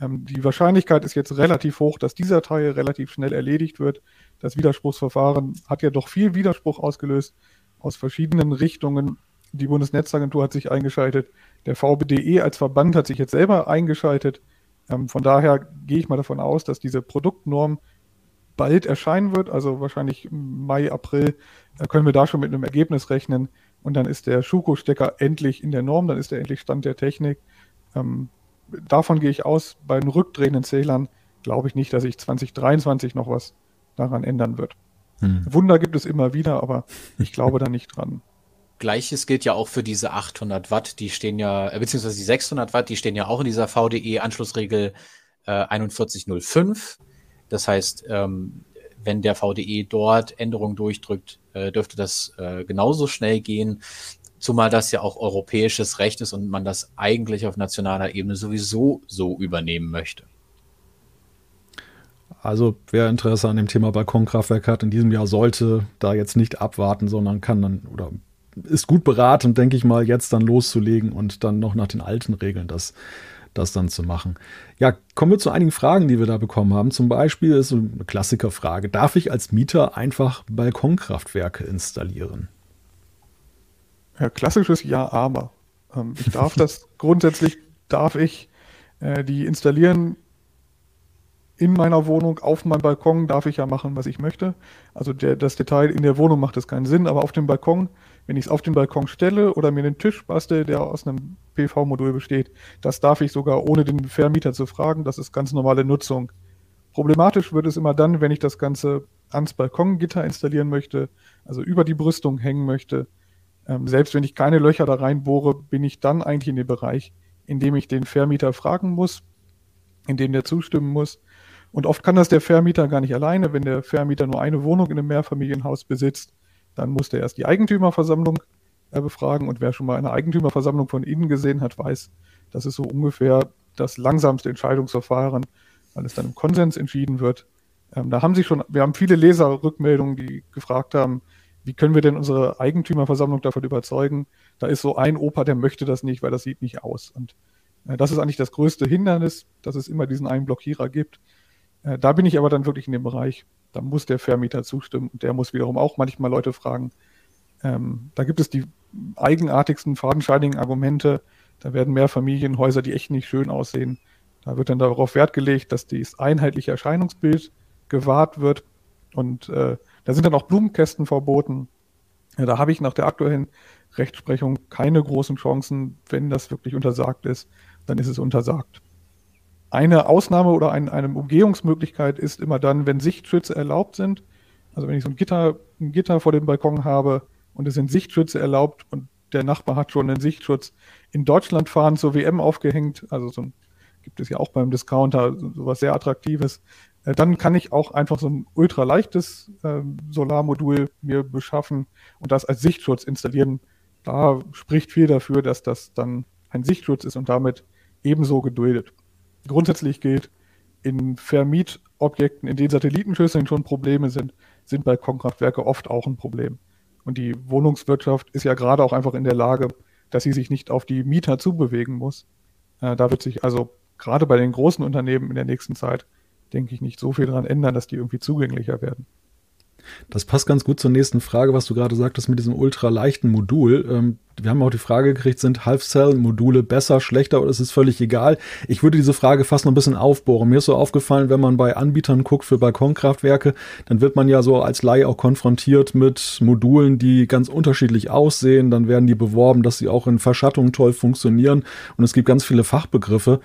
Ähm, die Wahrscheinlichkeit ist jetzt relativ hoch, dass dieser Teil relativ schnell erledigt wird. Das Widerspruchsverfahren hat ja doch viel Widerspruch ausgelöst aus verschiedenen Richtungen. Die Bundesnetzagentur hat sich eingeschaltet. Der VBDE als Verband hat sich jetzt selber eingeschaltet. Ähm, von daher gehe ich mal davon aus, dass diese Produktnorm bald erscheinen wird, also wahrscheinlich Mai, April, da können wir da schon mit einem Ergebnis rechnen. Und dann ist der Schuko-Stecker endlich in der Norm, dann ist er endlich Stand der Technik. Ähm, davon gehe ich aus. Bei den rückdrehenden Zählern glaube ich nicht, dass sich 2023 noch was daran ändern wird. Hm. Wunder gibt es immer wieder, aber ich glaube da nicht dran. Gleiches gilt ja auch für diese 800 Watt, die stehen ja, äh, beziehungsweise die 600 Watt, die stehen ja auch in dieser VDE-Anschlussregel äh, 4105. Das heißt, ähm, wenn der VDE dort Änderungen durchdrückt, äh, dürfte das äh, genauso schnell gehen. Zumal das ja auch europäisches Recht ist und man das eigentlich auf nationaler Ebene sowieso so übernehmen möchte. Also wer Interesse an dem Thema Balkonkraftwerk hat in diesem Jahr, sollte da jetzt nicht abwarten, sondern kann dann oder ist gut beraten, denke ich mal, jetzt dann loszulegen und dann noch nach den alten Regeln das, das dann zu machen. Ja, kommen wir zu einigen Fragen, die wir da bekommen haben. Zum Beispiel ist so eine Klassikerfrage: Darf ich als Mieter einfach Balkonkraftwerke installieren? Ja, klassisches Ja, aber. Ähm, ich darf das grundsätzlich, darf ich äh, die installieren in meiner Wohnung, auf meinem Balkon darf ich ja machen, was ich möchte. Also der, das Detail in der Wohnung macht es keinen Sinn, aber auf dem Balkon wenn ich es auf den Balkon stelle oder mir einen Tisch bastel, der aus einem PV-Modul besteht, das darf ich sogar ohne den Vermieter zu fragen. Das ist ganz normale Nutzung. Problematisch wird es immer dann, wenn ich das Ganze ans Balkongitter installieren möchte, also über die Brüstung hängen möchte. Ähm, selbst wenn ich keine Löcher da reinbohre, bin ich dann eigentlich in dem Bereich, in dem ich den Vermieter fragen muss, in dem der zustimmen muss. Und oft kann das der Vermieter gar nicht alleine, wenn der Vermieter nur eine Wohnung in einem Mehrfamilienhaus besitzt dann musste er erst die Eigentümerversammlung äh, befragen und wer schon mal eine Eigentümerversammlung von innen gesehen hat, weiß, das ist so ungefähr das langsamste Entscheidungsverfahren, weil es dann im Konsens entschieden wird. Ähm, da haben sich schon, wir haben viele Leserrückmeldungen, die gefragt haben, wie können wir denn unsere Eigentümerversammlung davon überzeugen? Da ist so ein Opa, der möchte das nicht, weil das sieht nicht aus. Und äh, das ist eigentlich das größte Hindernis, dass es immer diesen einen Blockierer gibt. Äh, da bin ich aber dann wirklich in dem Bereich, da muss der Vermieter zustimmen und der muss wiederum auch manchmal Leute fragen. Ähm, da gibt es die eigenartigsten, fadenscheinigen Argumente. Da werden Mehrfamilienhäuser, die echt nicht schön aussehen. Da wird dann darauf Wert gelegt, dass das einheitliche Erscheinungsbild gewahrt wird. Und äh, da sind dann auch Blumenkästen verboten. Ja, da habe ich nach der aktuellen Rechtsprechung keine großen Chancen. Wenn das wirklich untersagt ist, dann ist es untersagt. Eine Ausnahme oder ein, eine Umgehungsmöglichkeit ist immer dann, wenn Sichtschütze erlaubt sind. Also wenn ich so ein Gitter, ein Gitter vor dem Balkon habe und es sind Sichtschütze erlaubt und der Nachbar hat schon einen Sichtschutz in Deutschland fahren zur WM aufgehängt, also so ein, gibt es ja auch beim Discounter sowas sehr Attraktives, äh, dann kann ich auch einfach so ein ultraleichtes äh, Solarmodul mir beschaffen und das als Sichtschutz installieren. Da spricht viel dafür, dass das dann ein Sichtschutz ist und damit ebenso geduldet grundsätzlich gilt, in Vermietobjekten, in denen Satellitenschüsseln schon Probleme sind, sind Balkonkraftwerke oft auch ein Problem. Und die Wohnungswirtschaft ist ja gerade auch einfach in der Lage, dass sie sich nicht auf die Mieter zubewegen muss. Äh, da wird sich also gerade bei den großen Unternehmen in der nächsten Zeit, denke ich, nicht so viel daran ändern, dass die irgendwie zugänglicher werden. Das passt ganz gut zur nächsten Frage, was du gerade sagtest mit diesem ultraleichten Modul. Ähm, wir haben auch die Frage gekriegt, sind Half-Cell-Module besser, schlechter oder ist es völlig egal? Ich würde diese Frage fast noch ein bisschen aufbohren. Mir ist so aufgefallen, wenn man bei Anbietern guckt für Balkonkraftwerke, dann wird man ja so als Laie auch konfrontiert mit Modulen, die ganz unterschiedlich aussehen. Dann werden die beworben, dass sie auch in Verschattung toll funktionieren. Und es gibt ganz viele Fachbegriffe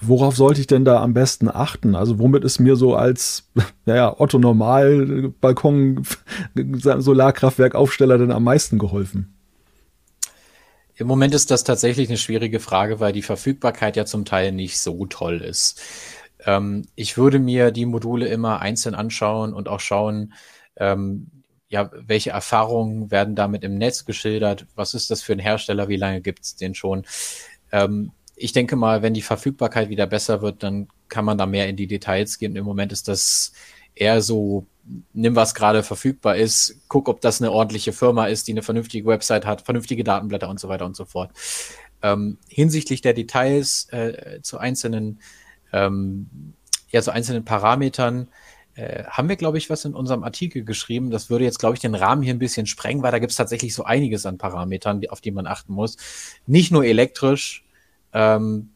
worauf sollte ich denn da am besten achten? Also womit ist mir so als naja, Otto Normal Balkon Solarkraftwerk Aufsteller denn am meisten geholfen? Im Moment ist das tatsächlich eine schwierige Frage, weil die Verfügbarkeit ja zum Teil nicht so toll ist. Ähm, ich würde mir die Module immer einzeln anschauen und auch schauen, ähm, ja, welche Erfahrungen werden damit im Netz geschildert? Was ist das für ein Hersteller? Wie lange gibt es den schon? Ähm, ich denke mal, wenn die Verfügbarkeit wieder besser wird, dann kann man da mehr in die Details gehen. Im Moment ist das eher so, nimm was gerade verfügbar ist, guck, ob das eine ordentliche Firma ist, die eine vernünftige Website hat, vernünftige Datenblätter und so weiter und so fort. Ähm, hinsichtlich der Details äh, zu einzelnen, ähm, ja, zu einzelnen Parametern, äh, haben wir, glaube ich, was in unserem Artikel geschrieben. Das würde jetzt, glaube ich, den Rahmen hier ein bisschen sprengen, weil da gibt es tatsächlich so einiges an Parametern, auf die man achten muss. Nicht nur elektrisch, ähm,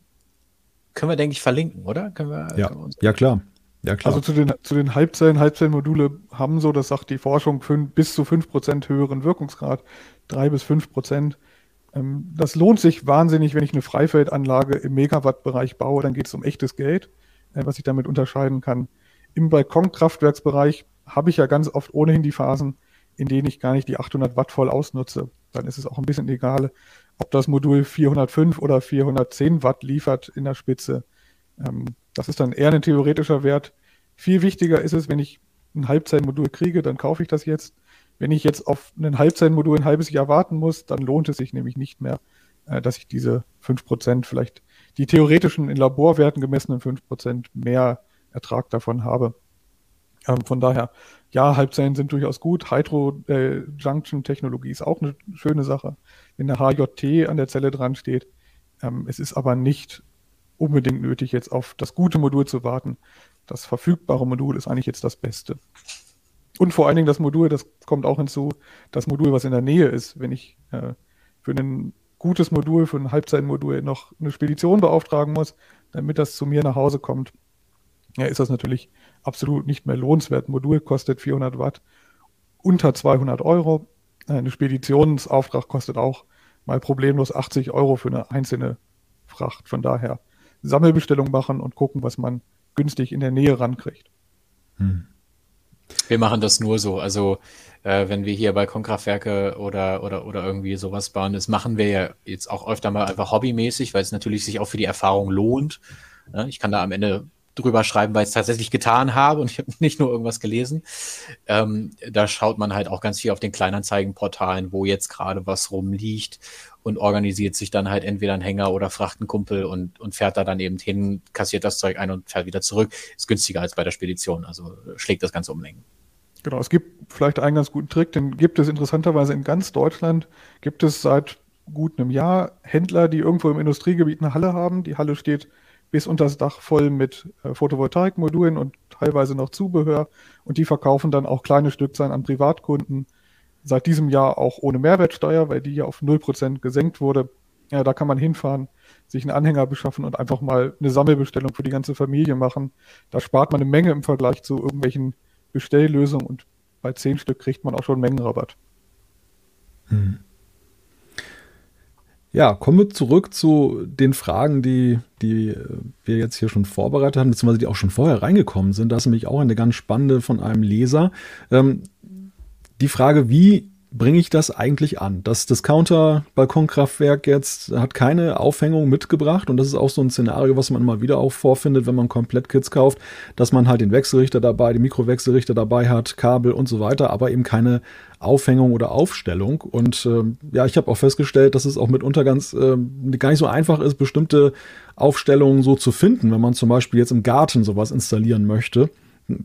können wir, denke ich, verlinken, oder? Können wir, ja. Können wir ja, klar. Ja, klar. Also zu den, zu den Halbzellen, Halbzellenmodule haben so, das sagt die Forschung, fünf, bis zu 5% höheren Wirkungsgrad, 3 bis 5%. Ähm, das lohnt sich wahnsinnig, wenn ich eine Freifeldanlage im Megawatt-Bereich baue, dann geht es um echtes Geld, äh, was ich damit unterscheiden kann. Im Balkonkraftwerksbereich habe ich ja ganz oft ohnehin die Phasen, in denen ich gar nicht die 800 Watt voll ausnutze. Dann ist es auch ein bisschen egal, ob das Modul 405 oder 410 Watt liefert in der Spitze. Ähm, das ist dann eher ein theoretischer Wert. Viel wichtiger ist es, wenn ich ein Halbzeitmodul kriege, dann kaufe ich das jetzt. Wenn ich jetzt auf ein Halbzeitmodul ein halbes Jahr warten muss, dann lohnt es sich nämlich nicht mehr, äh, dass ich diese 5%, vielleicht die theoretischen in Laborwerten gemessenen 5% mehr Ertrag davon habe. Ähm, von daher, ja, Halbzellen sind durchaus gut. Hydro-Junction-Technologie äh, ist auch eine schöne Sache, wenn der HJT an der Zelle dran steht. Ähm, es ist aber nicht unbedingt nötig, jetzt auf das gute Modul zu warten. Das verfügbare Modul ist eigentlich jetzt das Beste. Und vor allen Dingen das Modul, das kommt auch hinzu, das Modul, was in der Nähe ist. Wenn ich äh, für ein gutes Modul, für ein Halbzeitmodul noch eine Spedition beauftragen muss, damit das zu mir nach Hause kommt, ja, ist das natürlich absolut nicht mehr lohnenswert. Ein Modul kostet 400 Watt unter 200 Euro. Eine Speditionsauftrag kostet auch mal problemlos 80 Euro für eine einzelne Fracht. Von daher Sammelbestellung machen und gucken, was man günstig in der Nähe rankriegt. Hm. Wir machen das nur so. Also äh, wenn wir hier Balkonkraftwerke oder, oder, oder irgendwie sowas bauen, das machen wir ja jetzt auch öfter mal einfach hobbymäßig, weil es natürlich sich auch für die Erfahrung lohnt. Ja, ich kann da am Ende drüber schreiben, weil ich es tatsächlich getan habe und ich habe nicht nur irgendwas gelesen. Ähm, da schaut man halt auch ganz viel auf den Kleinanzeigenportalen, wo jetzt gerade was rumliegt und organisiert sich dann halt entweder ein Hänger oder fragt einen Kumpel und, und fährt da dann eben hin, kassiert das Zeug ein und fährt wieder zurück. Ist günstiger als bei der Spedition, also schlägt das Ganze um Längen. Genau, es gibt vielleicht einen ganz guten Trick, den gibt es interessanterweise in ganz Deutschland, gibt es seit gut einem Jahr Händler, die irgendwo im Industriegebiet eine Halle haben. Die Halle steht bis unter das Dach voll mit äh, Photovoltaikmodulen und teilweise noch Zubehör. Und die verkaufen dann auch kleine Stückzahlen an Privatkunden. seit diesem Jahr auch ohne Mehrwertsteuer, weil die ja auf 0% gesenkt wurde. Ja, da kann man hinfahren, sich einen Anhänger beschaffen und einfach mal eine Sammelbestellung für die ganze Familie machen. Da spart man eine Menge im Vergleich zu irgendwelchen Bestelllösungen und bei 10 Stück kriegt man auch schon Mengenrabatt. Hm. Ja, kommen wir zurück zu den Fragen, die, die wir jetzt hier schon vorbereitet haben, beziehungsweise die auch schon vorher reingekommen sind. Das ist nämlich auch eine ganz spannende von einem Leser. Ähm, die Frage, wie bringe ich das eigentlich an? Das Discounter-Balkonkraftwerk jetzt hat keine Aufhängung mitgebracht und das ist auch so ein Szenario, was man immer wieder auch vorfindet, wenn man komplett Kits kauft, dass man halt den Wechselrichter dabei, den Mikrowechselrichter dabei hat, Kabel und so weiter, aber eben keine Aufhängung oder Aufstellung. Und äh, ja, ich habe auch festgestellt, dass es auch mitunter ganz äh, gar nicht so einfach ist, bestimmte Aufstellungen so zu finden, wenn man zum Beispiel jetzt im Garten sowas installieren möchte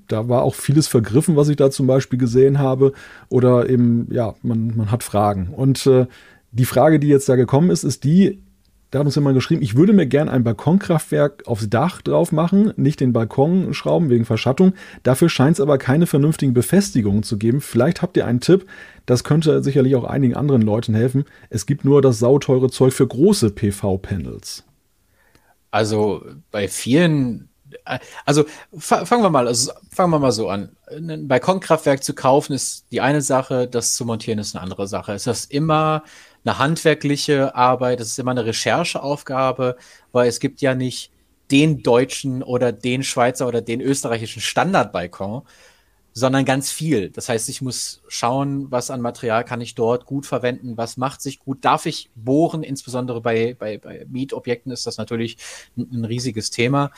da war auch vieles vergriffen, was ich da zum Beispiel gesehen habe. Oder eben, ja, man, man hat Fragen. Und äh, die Frage, die jetzt da gekommen ist, ist die, da hat uns jemand geschrieben, ich würde mir gern ein Balkonkraftwerk aufs Dach drauf machen, nicht den Balkon schrauben wegen Verschattung. Dafür scheint es aber keine vernünftigen Befestigungen zu geben. Vielleicht habt ihr einen Tipp, das könnte sicherlich auch einigen anderen Leuten helfen. Es gibt nur das sauteure Zeug für große PV-Panels. Also bei vielen also fangen wir mal, also fangen wir mal so an. Ein Balkonkraftwerk zu kaufen ist die eine Sache, das zu montieren ist eine andere Sache. Es ist immer eine handwerkliche Arbeit, es ist immer eine Rechercheaufgabe, weil es gibt ja nicht den deutschen oder den Schweizer oder den österreichischen Standardbalkon, sondern ganz viel. Das heißt, ich muss schauen, was an Material kann ich dort gut verwenden, was macht sich gut, darf ich bohren, insbesondere bei, bei, bei Mietobjekten ist das natürlich ein, ein riesiges Thema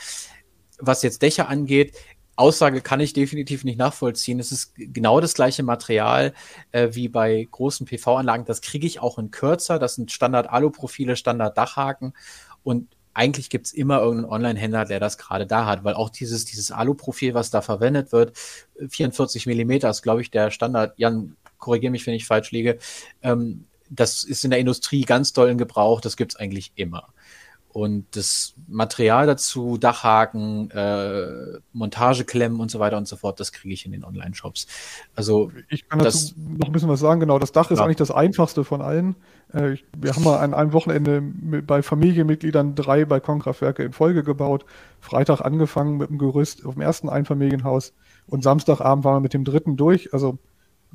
was jetzt Dächer angeht, Aussage kann ich definitiv nicht nachvollziehen. Es ist genau das gleiche Material äh, wie bei großen PV-Anlagen. Das kriege ich auch in kürzer. Das sind Standard-Aluprofile, Standard-Dachhaken. Und eigentlich gibt es immer irgendeinen Online-Händler, der das gerade da hat, weil auch dieses, dieses Aluprofil, was da verwendet wird, 44 Millimeter ist, glaube ich, der Standard. Jan, korrigiere mich, wenn ich falsch liege. Ähm, das ist in der Industrie ganz doll in Gebrauch. Das gibt es eigentlich immer. Und das Material dazu, Dachhaken, äh, Montageklemmen und so weiter und so fort, das kriege ich in den Online-Shops. Also ich kann dazu noch ein bisschen was sagen. Genau, das Dach ist ja. eigentlich das einfachste von allen. Äh, ich, wir haben mal an einem Wochenende mit, bei Familienmitgliedern drei Balkonkraftwerke in Folge gebaut. Freitag angefangen mit dem Gerüst auf dem ersten Einfamilienhaus und Samstagabend waren wir mit dem dritten durch. Also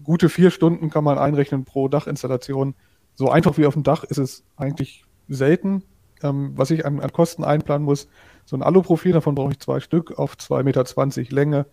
gute vier Stunden kann man einrechnen pro Dachinstallation. So einfach wie auf dem Dach ist es eigentlich selten ähm, was ich an, an, Kosten einplanen muss. So ein Aluprofil, davon brauche ich zwei Stück auf 2,20 Meter Länge.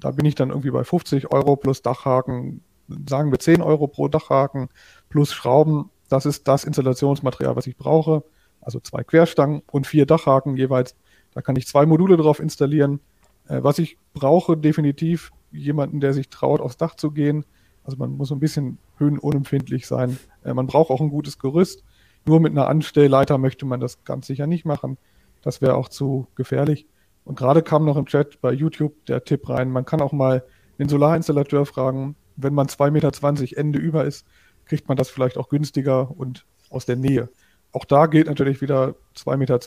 Da bin ich dann irgendwie bei 50 Euro plus Dachhaken, sagen wir 10 Euro pro Dachhaken plus Schrauben. Das ist das Installationsmaterial, was ich brauche. Also zwei Querstangen und vier Dachhaken jeweils. Da kann ich zwei Module drauf installieren. Äh, was ich brauche, definitiv jemanden, der sich traut, aufs Dach zu gehen. Also man muss ein bisschen höhenunempfindlich sein. Äh, man braucht auch ein gutes Gerüst. Nur mit einer Anstellleiter möchte man das ganz sicher nicht machen. Das wäre auch zu gefährlich. Und gerade kam noch im Chat bei YouTube der Tipp rein, man kann auch mal den Solarinstallateur fragen, wenn man 2,20 Meter Ende über ist, kriegt man das vielleicht auch günstiger und aus der Nähe. Auch da gilt natürlich wieder 2,20 Meter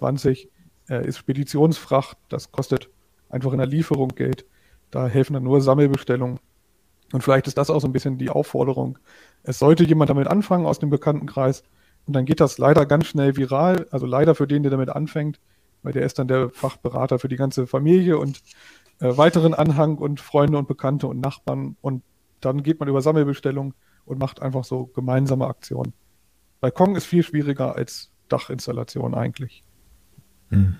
äh, ist Speditionsfracht, das kostet einfach in der Lieferung Geld. Da helfen dann nur Sammelbestellungen. Und vielleicht ist das auch so ein bisschen die Aufforderung. Es sollte jemand damit anfangen aus dem Bekanntenkreis, und dann geht das leider ganz schnell viral. Also leider für den, der damit anfängt, weil der ist dann der Fachberater für die ganze Familie und äh, weiteren Anhang und Freunde und Bekannte und Nachbarn. Und dann geht man über Sammelbestellung und macht einfach so gemeinsame Aktionen. Balkon ist viel schwieriger als Dachinstallation eigentlich. Hm.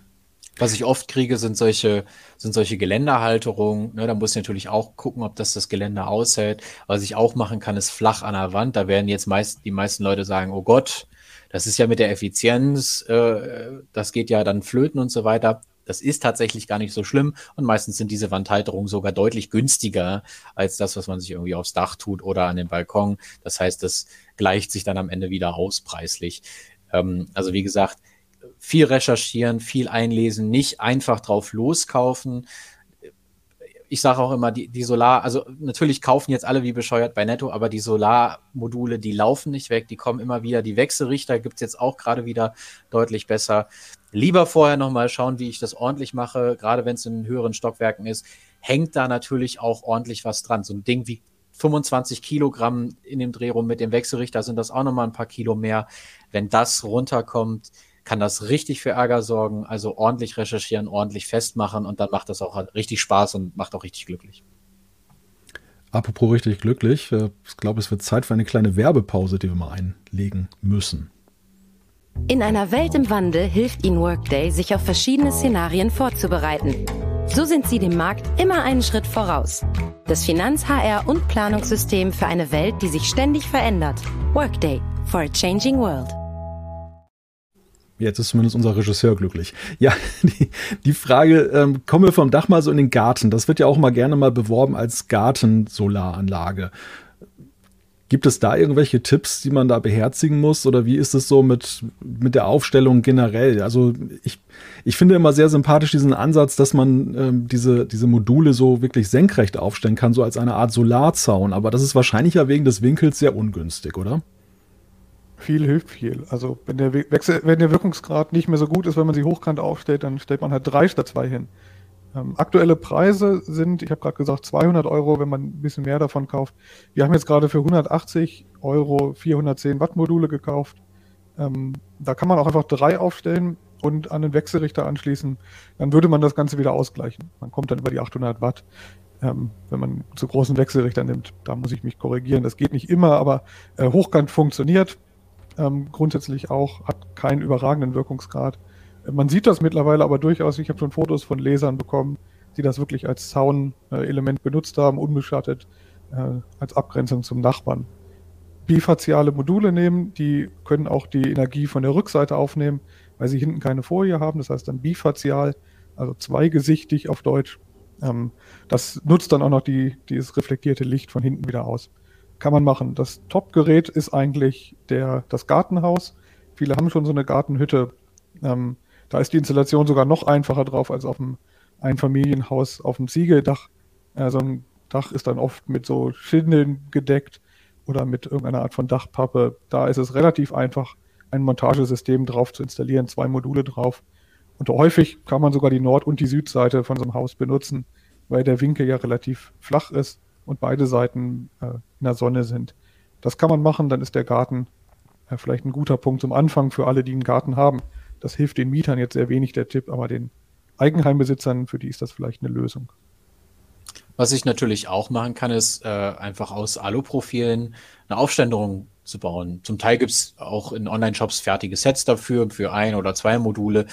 Was ich oft kriege, sind solche, sind solche Geländerhalterungen. Ne, da muss ich natürlich auch gucken, ob das das Geländer aushält. Was ich auch machen kann, ist flach an der Wand. Da werden jetzt meist, die meisten Leute sagen, oh Gott, das ist ja mit der Effizienz, äh, das geht ja dann flöten und so weiter. Das ist tatsächlich gar nicht so schlimm und meistens sind diese Wandhalterungen sogar deutlich günstiger als das, was man sich irgendwie aufs Dach tut oder an den Balkon. Das heißt, das gleicht sich dann am Ende wieder aus preislich. Ähm, also wie gesagt, viel recherchieren, viel einlesen, nicht einfach drauf loskaufen, ich sage auch immer, die, die Solar, also natürlich kaufen jetzt alle wie bescheuert bei Netto, aber die Solarmodule, die laufen nicht weg, die kommen immer wieder. Die Wechselrichter gibt es jetzt auch gerade wieder deutlich besser. Lieber vorher nochmal schauen, wie ich das ordentlich mache, gerade wenn es in höheren Stockwerken ist, hängt da natürlich auch ordentlich was dran. So ein Ding wie 25 Kilogramm in dem Dreh rum. Mit dem Wechselrichter sind das auch nochmal ein paar Kilo mehr. Wenn das runterkommt, kann das richtig für Ärger sorgen. Also ordentlich recherchieren, ordentlich festmachen und dann macht das auch richtig Spaß und macht auch richtig glücklich. Apropos richtig glücklich, äh, ich glaube, es wird Zeit für eine kleine Werbepause, die wir mal einlegen müssen. In einer Welt im Wandel hilft Ihnen Workday, sich auf verschiedene Szenarien vorzubereiten. So sind Sie dem Markt immer einen Schritt voraus. Das Finanz-, HR- und Planungssystem für eine Welt, die sich ständig verändert. Workday for a changing world. Jetzt ist zumindest unser Regisseur glücklich. Ja, die, die Frage, ähm, kommen wir vom Dach mal so in den Garten. Das wird ja auch mal gerne mal beworben als Gartensolaranlage. Gibt es da irgendwelche Tipps, die man da beherzigen muss? Oder wie ist es so mit, mit der Aufstellung generell? Also ich, ich finde immer sehr sympathisch diesen Ansatz, dass man ähm, diese, diese Module so wirklich senkrecht aufstellen kann, so als eine Art Solarzaun. Aber das ist wahrscheinlich ja wegen des Winkels sehr ungünstig, oder? Viel hilft viel. Also wenn der, Wechsel, wenn der Wirkungsgrad nicht mehr so gut ist, wenn man sie hochkant aufstellt, dann stellt man halt drei statt zwei hin. Ähm, aktuelle Preise sind, ich habe gerade gesagt, 200 Euro, wenn man ein bisschen mehr davon kauft. Wir haben jetzt gerade für 180 Euro 410 Watt Module gekauft. Ähm, da kann man auch einfach drei aufstellen und an den Wechselrichter anschließen. Dann würde man das Ganze wieder ausgleichen. Man kommt dann über die 800 Watt, ähm, wenn man zu großen Wechselrichter nimmt. Da muss ich mich korrigieren. Das geht nicht immer, aber äh, hochkant funktioniert. Ähm, grundsätzlich auch, hat keinen überragenden Wirkungsgrad. Man sieht das mittlerweile aber durchaus, ich habe schon Fotos von Lesern bekommen, die das wirklich als Sound-Element benutzt haben, unbeschattet, äh, als Abgrenzung zum Nachbarn. Bifaziale Module nehmen, die können auch die Energie von der Rückseite aufnehmen, weil sie hinten keine Folie haben, das heißt dann bifazial, also zweigesichtig auf Deutsch. Ähm, das nutzt dann auch noch die, dieses reflektierte Licht von hinten wieder aus. Kann man machen. Das Top-Gerät ist eigentlich der, das Gartenhaus. Viele haben schon so eine Gartenhütte. Ähm, da ist die Installation sogar noch einfacher drauf als auf dem Einfamilienhaus auf dem Ziegeldach. Äh, so ein Dach ist dann oft mit so Schindeln gedeckt oder mit irgendeiner Art von Dachpappe. Da ist es relativ einfach, ein Montagesystem drauf zu installieren, zwei Module drauf. Und häufig kann man sogar die Nord- und die Südseite von so einem Haus benutzen, weil der Winkel ja relativ flach ist und beide Seiten äh, in der Sonne sind. Das kann man machen, dann ist der Garten äh, vielleicht ein guter Punkt zum Anfang für alle, die einen Garten haben. Das hilft den Mietern jetzt sehr wenig, der Tipp, aber den Eigenheimbesitzern, für die ist das vielleicht eine Lösung. Was ich natürlich auch machen kann, ist äh, einfach aus Aluprofilen eine Aufständerung zu bauen. Zum Teil gibt es auch in Online-Shops fertige Sets dafür, für ein oder zwei Module.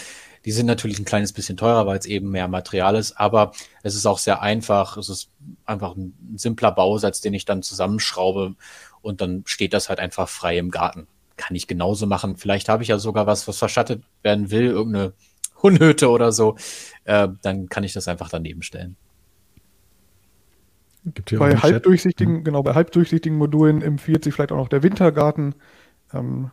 Die sind natürlich ein kleines bisschen teurer, weil es eben mehr Material ist, aber es ist auch sehr einfach. Es ist einfach ein simpler Bausatz, den ich dann zusammenschraube und dann steht das halt einfach frei im Garten kann ich genauso machen. Vielleicht habe ich ja sogar was, was verschattet werden will, irgendeine Unhütte oder so. Äh, dann kann ich das einfach daneben stellen. bei halbdurchsichtigen, hm. genau, bei halbdurchsichtigen Modulen empfiehlt sich vielleicht auch noch der Wintergarten. Ähm,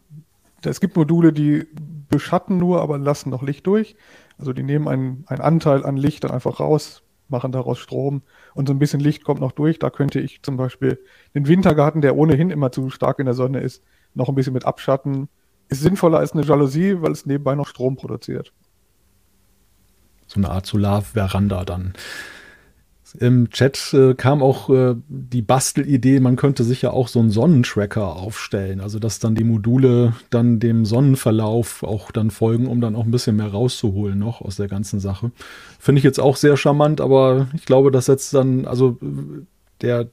es gibt Module, die beschatten nur, aber lassen noch Licht durch. Also die nehmen einen, einen Anteil an Licht dann einfach raus, machen daraus Strom und so ein bisschen Licht kommt noch durch. Da könnte ich zum Beispiel den Wintergarten, der ohnehin immer zu stark in der Sonne ist, noch ein bisschen mit Abschatten. Ist sinnvoller als eine Jalousie, weil es nebenbei noch Strom produziert. So eine Art Solarveranda dann. Im Chat äh, kam auch äh, die Bastelidee, man könnte sich ja auch so einen Sonnentracker aufstellen, also dass dann die Module dann dem Sonnenverlauf auch dann folgen, um dann auch ein bisschen mehr rauszuholen noch aus der ganzen Sache. Finde ich jetzt auch sehr charmant, aber ich glaube, das setzt dann, also der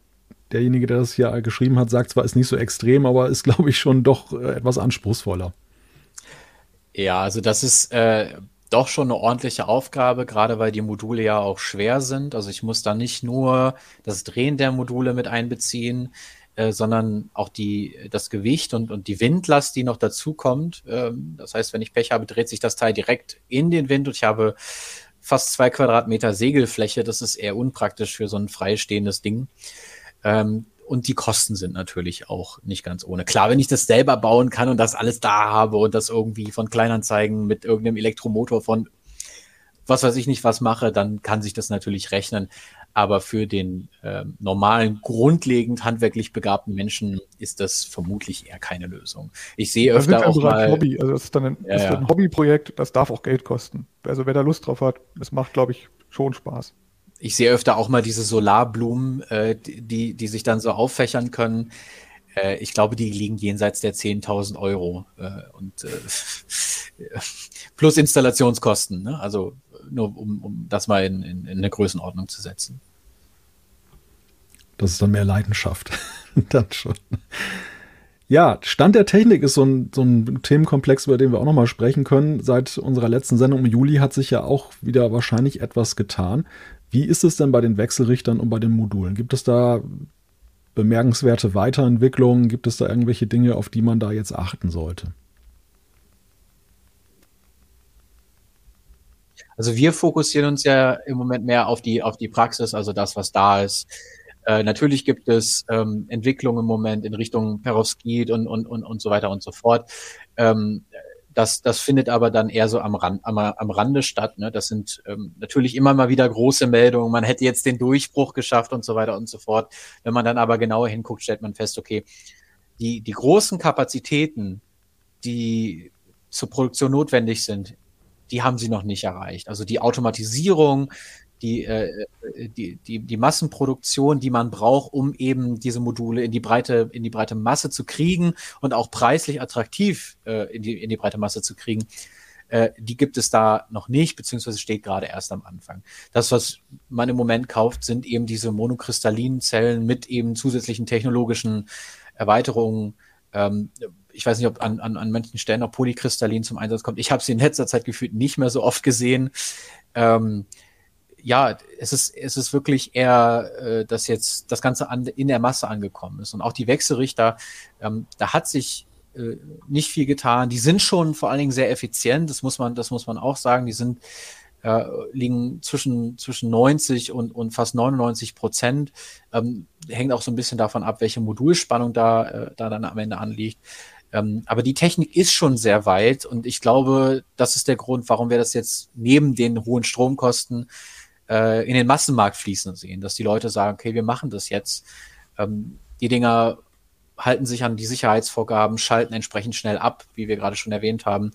derjenige, der das hier geschrieben hat, sagt zwar, ist nicht so extrem, aber ist, glaube ich, schon doch äh, etwas anspruchsvoller. Ja, also das ist äh, doch schon eine ordentliche Aufgabe, gerade weil die Module ja auch schwer sind. Also ich muss da nicht nur das Drehen der Module mit einbeziehen, äh, sondern auch die, das Gewicht und, und die Windlast, die noch dazukommt. Ähm, das heißt, wenn ich Pech habe, dreht sich das Teil direkt in den Wind und ich habe fast zwei Quadratmeter Segelfläche. Das ist eher unpraktisch für so ein freistehendes Ding. Ähm, und die Kosten sind natürlich auch nicht ganz ohne. Klar, wenn ich das selber bauen kann und das alles da habe und das irgendwie von Kleinanzeigen mit irgendeinem Elektromotor von was weiß ich nicht was mache, dann kann sich das natürlich rechnen. Aber für den äh, normalen, grundlegend handwerklich begabten Menschen ist das vermutlich eher keine Lösung. Ich sehe öfter das auch mal... Hobby. Also das ist dann ein, ja, ist ein Hobbyprojekt, das darf auch Geld kosten. Also wer da Lust drauf hat, das macht, glaube ich, schon Spaß. Ich sehe öfter auch mal diese Solarblumen, äh, die, die sich dann so auffächern können. Äh, ich glaube, die liegen jenseits der 10.000 Euro äh, und äh, plus Installationskosten. Ne? Also nur um, um das mal in, in, in eine Größenordnung zu setzen. Das ist dann mehr Leidenschaft. dann schon. Ja, Stand der Technik ist so ein, so ein Themenkomplex, über den wir auch nochmal sprechen können. Seit unserer letzten Sendung im Juli hat sich ja auch wieder wahrscheinlich etwas getan. Wie ist es denn bei den Wechselrichtern und bei den Modulen? Gibt es da bemerkenswerte Weiterentwicklungen? Gibt es da irgendwelche Dinge, auf die man da jetzt achten sollte? Also wir fokussieren uns ja im Moment mehr auf die, auf die Praxis, also das, was da ist. Äh, natürlich gibt es ähm, Entwicklungen im Moment in Richtung Perovskit und, und, und, und so weiter und so fort. Ähm, das, das findet aber dann eher so am, Rand, am, am Rande statt. Ne? Das sind ähm, natürlich immer mal wieder große Meldungen. Man hätte jetzt den Durchbruch geschafft und so weiter und so fort. Wenn man dann aber genauer hinguckt, stellt man fest, okay, die, die großen Kapazitäten, die zur Produktion notwendig sind, die haben sie noch nicht erreicht. Also die Automatisierung, die, äh, die, die, die Massenproduktion, die man braucht, um eben diese Module in die breite, in die breite Masse zu kriegen und auch preislich attraktiv äh, in, die, in die breite Masse zu kriegen, äh, die gibt es da noch nicht, beziehungsweise steht gerade erst am Anfang. Das, was man im Moment kauft, sind eben diese monokristallinen Zellen mit eben zusätzlichen technologischen Erweiterungen. Ähm, ich weiß nicht, ob an, an, an manchen Stellen auch Polykristallin zum Einsatz kommt. Ich habe sie in letzter Zeit gefühlt nicht mehr so oft gesehen. Ähm, ja, es ist, es ist wirklich eher, äh, dass jetzt das Ganze an, in der Masse angekommen ist. Und auch die Wechselrichter, ähm, da hat sich äh, nicht viel getan. Die sind schon vor allen Dingen sehr effizient, das muss man, das muss man auch sagen. Die sind äh, liegen zwischen, zwischen 90 und, und fast 99 Prozent. Ähm, hängt auch so ein bisschen davon ab, welche Modulspannung da, äh, da dann am Ende anliegt. Ähm, aber die Technik ist schon sehr weit und ich glaube, das ist der Grund, warum wir das jetzt neben den hohen Stromkosten äh, in den Massenmarkt fließen sehen, dass die Leute sagen, okay, wir machen das jetzt. Ähm, die Dinger halten sich an die Sicherheitsvorgaben, schalten entsprechend schnell ab, wie wir gerade schon erwähnt haben.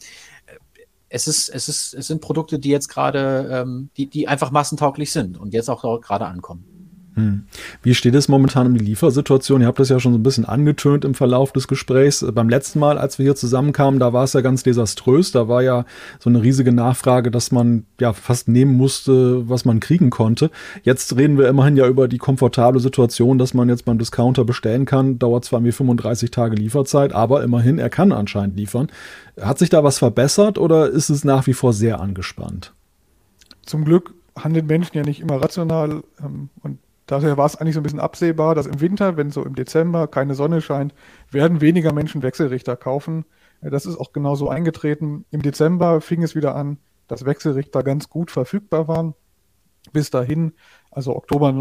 Es ist, es ist, es sind Produkte, die jetzt gerade, ähm, die, die einfach massentauglich sind und jetzt auch gerade ankommen. Hm. Wie steht es momentan um die Liefersituation? Ihr habt das ja schon so ein bisschen angetönt im Verlauf des Gesprächs. Beim letzten Mal, als wir hier zusammenkamen, da war es ja ganz desaströs. Da war ja so eine riesige Nachfrage, dass man ja fast nehmen musste, was man kriegen konnte. Jetzt reden wir immerhin ja über die komfortable Situation, dass man jetzt beim Discounter bestellen kann. Dauert zwar mir 35 Tage Lieferzeit, aber immerhin, er kann anscheinend liefern. Hat sich da was verbessert oder ist es nach wie vor sehr angespannt? Zum Glück handeln Menschen ja nicht immer rational ähm, und Daher war es eigentlich so ein bisschen absehbar, dass im Winter, wenn so im Dezember keine Sonne scheint, werden weniger Menschen Wechselrichter kaufen. Das ist auch genau so eingetreten. Im Dezember fing es wieder an, dass Wechselrichter ganz gut verfügbar waren. Bis dahin, also Oktober,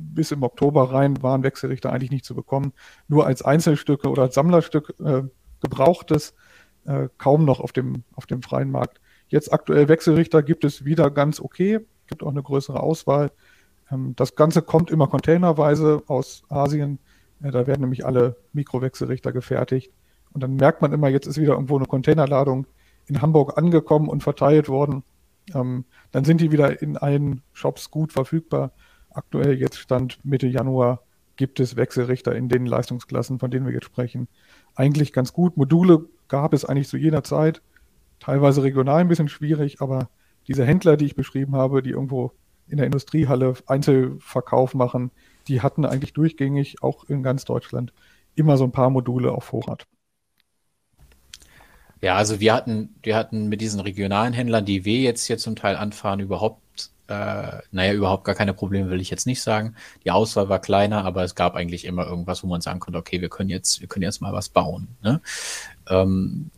bis im Oktober rein, waren Wechselrichter eigentlich nicht zu bekommen. Nur als Einzelstücke oder als Sammlerstück äh, gebrauchtes, äh, kaum noch auf dem, auf dem freien Markt. Jetzt aktuell Wechselrichter gibt es wieder ganz okay, gibt auch eine größere Auswahl. Ähm, das Ganze kommt immer containerweise aus Asien. Da werden nämlich alle Mikrowechselrichter gefertigt. Und dann merkt man immer, jetzt ist wieder irgendwo eine Containerladung in Hamburg angekommen und verteilt worden. Ähm, dann sind die wieder in allen Shops gut verfügbar. Aktuell jetzt Stand Mitte Januar gibt es Wechselrichter in den Leistungsklassen, von denen wir jetzt sprechen. Eigentlich ganz gut. Module gab es eigentlich zu jeder Zeit. Teilweise regional ein bisschen schwierig, aber diese Händler, die ich beschrieben habe, die irgendwo in der Industriehalle Einzelverkauf machen, die hatten eigentlich durchgängig auch in ganz Deutschland immer so ein paar Module auf Vorrat. Ja, also wir hatten, wir hatten mit diesen regionalen Händlern, die wir jetzt hier zum Teil anfahren, überhaupt, äh, naja, überhaupt gar keine Probleme, will ich jetzt nicht sagen. Die Auswahl war kleiner, aber es gab eigentlich immer irgendwas, wo man sagen konnte, okay, wir können jetzt, wir können jetzt mal was bauen. Ne? Ähm,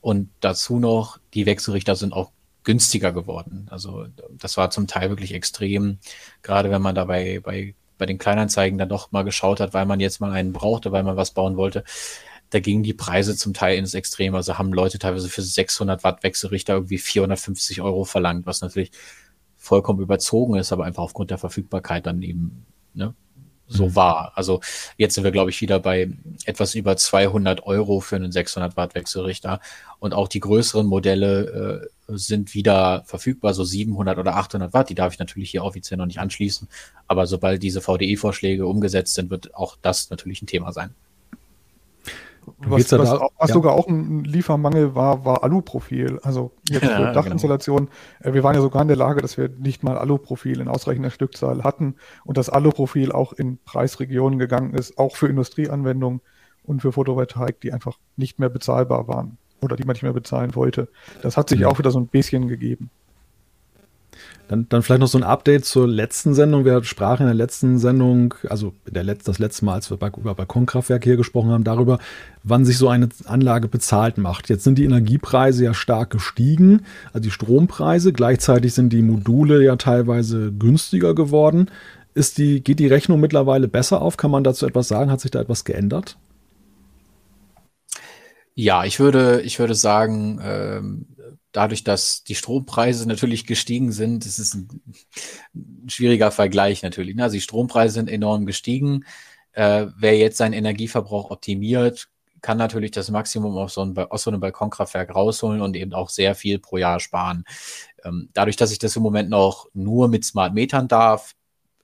und dazu noch, die Wechselrichter sind auch günstiger geworden. Also das war zum Teil wirklich extrem, gerade wenn man dabei bei, bei den Kleinanzeigen dann doch mal geschaut hat, weil man jetzt mal einen brauchte, weil man was bauen wollte. Da gingen die Preise zum Teil ins Extrem. Also haben Leute teilweise für 600 Watt Wechselrichter irgendwie 450 Euro verlangt, was natürlich vollkommen überzogen ist, aber einfach aufgrund der Verfügbarkeit dann eben ne, so mhm. war. Also jetzt sind wir, glaube ich, wieder bei etwas über 200 Euro für einen 600 Watt Wechselrichter. Und auch die größeren Modelle äh, sind wieder verfügbar, so 700 oder 800 Watt. Die darf ich natürlich hier offiziell noch nicht anschließen. Aber sobald diese VDE-Vorschläge umgesetzt sind, wird auch das natürlich ein Thema sein. Was, was, da, was ja. sogar auch ein Liefermangel war, war Aluprofil. Also jetzt für ja, Dachinstallation. Genau. Wir waren ja sogar in der Lage, dass wir nicht mal Aluprofil in ausreichender Stückzahl hatten und das Aluprofil auch in Preisregionen gegangen ist, auch für Industrieanwendungen und für Photovoltaik, die einfach nicht mehr bezahlbar waren oder die man nicht mehr bezahlen wollte. Das hat sich mhm. auch wieder so ein bisschen gegeben. Dann, dann vielleicht noch so ein Update zur letzten Sendung. Wir sprachen in der letzten Sendung, also der Letz-, das letzte Mal, als wir über Balkonkraftwerke hier gesprochen haben, darüber, wann sich so eine Anlage bezahlt macht. Jetzt sind die Energiepreise ja stark gestiegen, also die Strompreise. Gleichzeitig sind die Module ja teilweise günstiger geworden. Ist die, geht die Rechnung mittlerweile besser auf? Kann man dazu etwas sagen? Hat sich da etwas geändert? Ja, ich würde, ich würde sagen, ähm, dadurch, dass die Strompreise natürlich gestiegen sind, ist es ein, ein schwieriger Vergleich natürlich. Ne? Also die Strompreise sind enorm gestiegen. Äh, wer jetzt seinen Energieverbrauch optimiert, kann natürlich das Maximum aus so, einem, aus so einem Balkonkraftwerk rausholen und eben auch sehr viel pro Jahr sparen. Ähm, dadurch, dass ich das im Moment noch nur mit Smart Metern darf,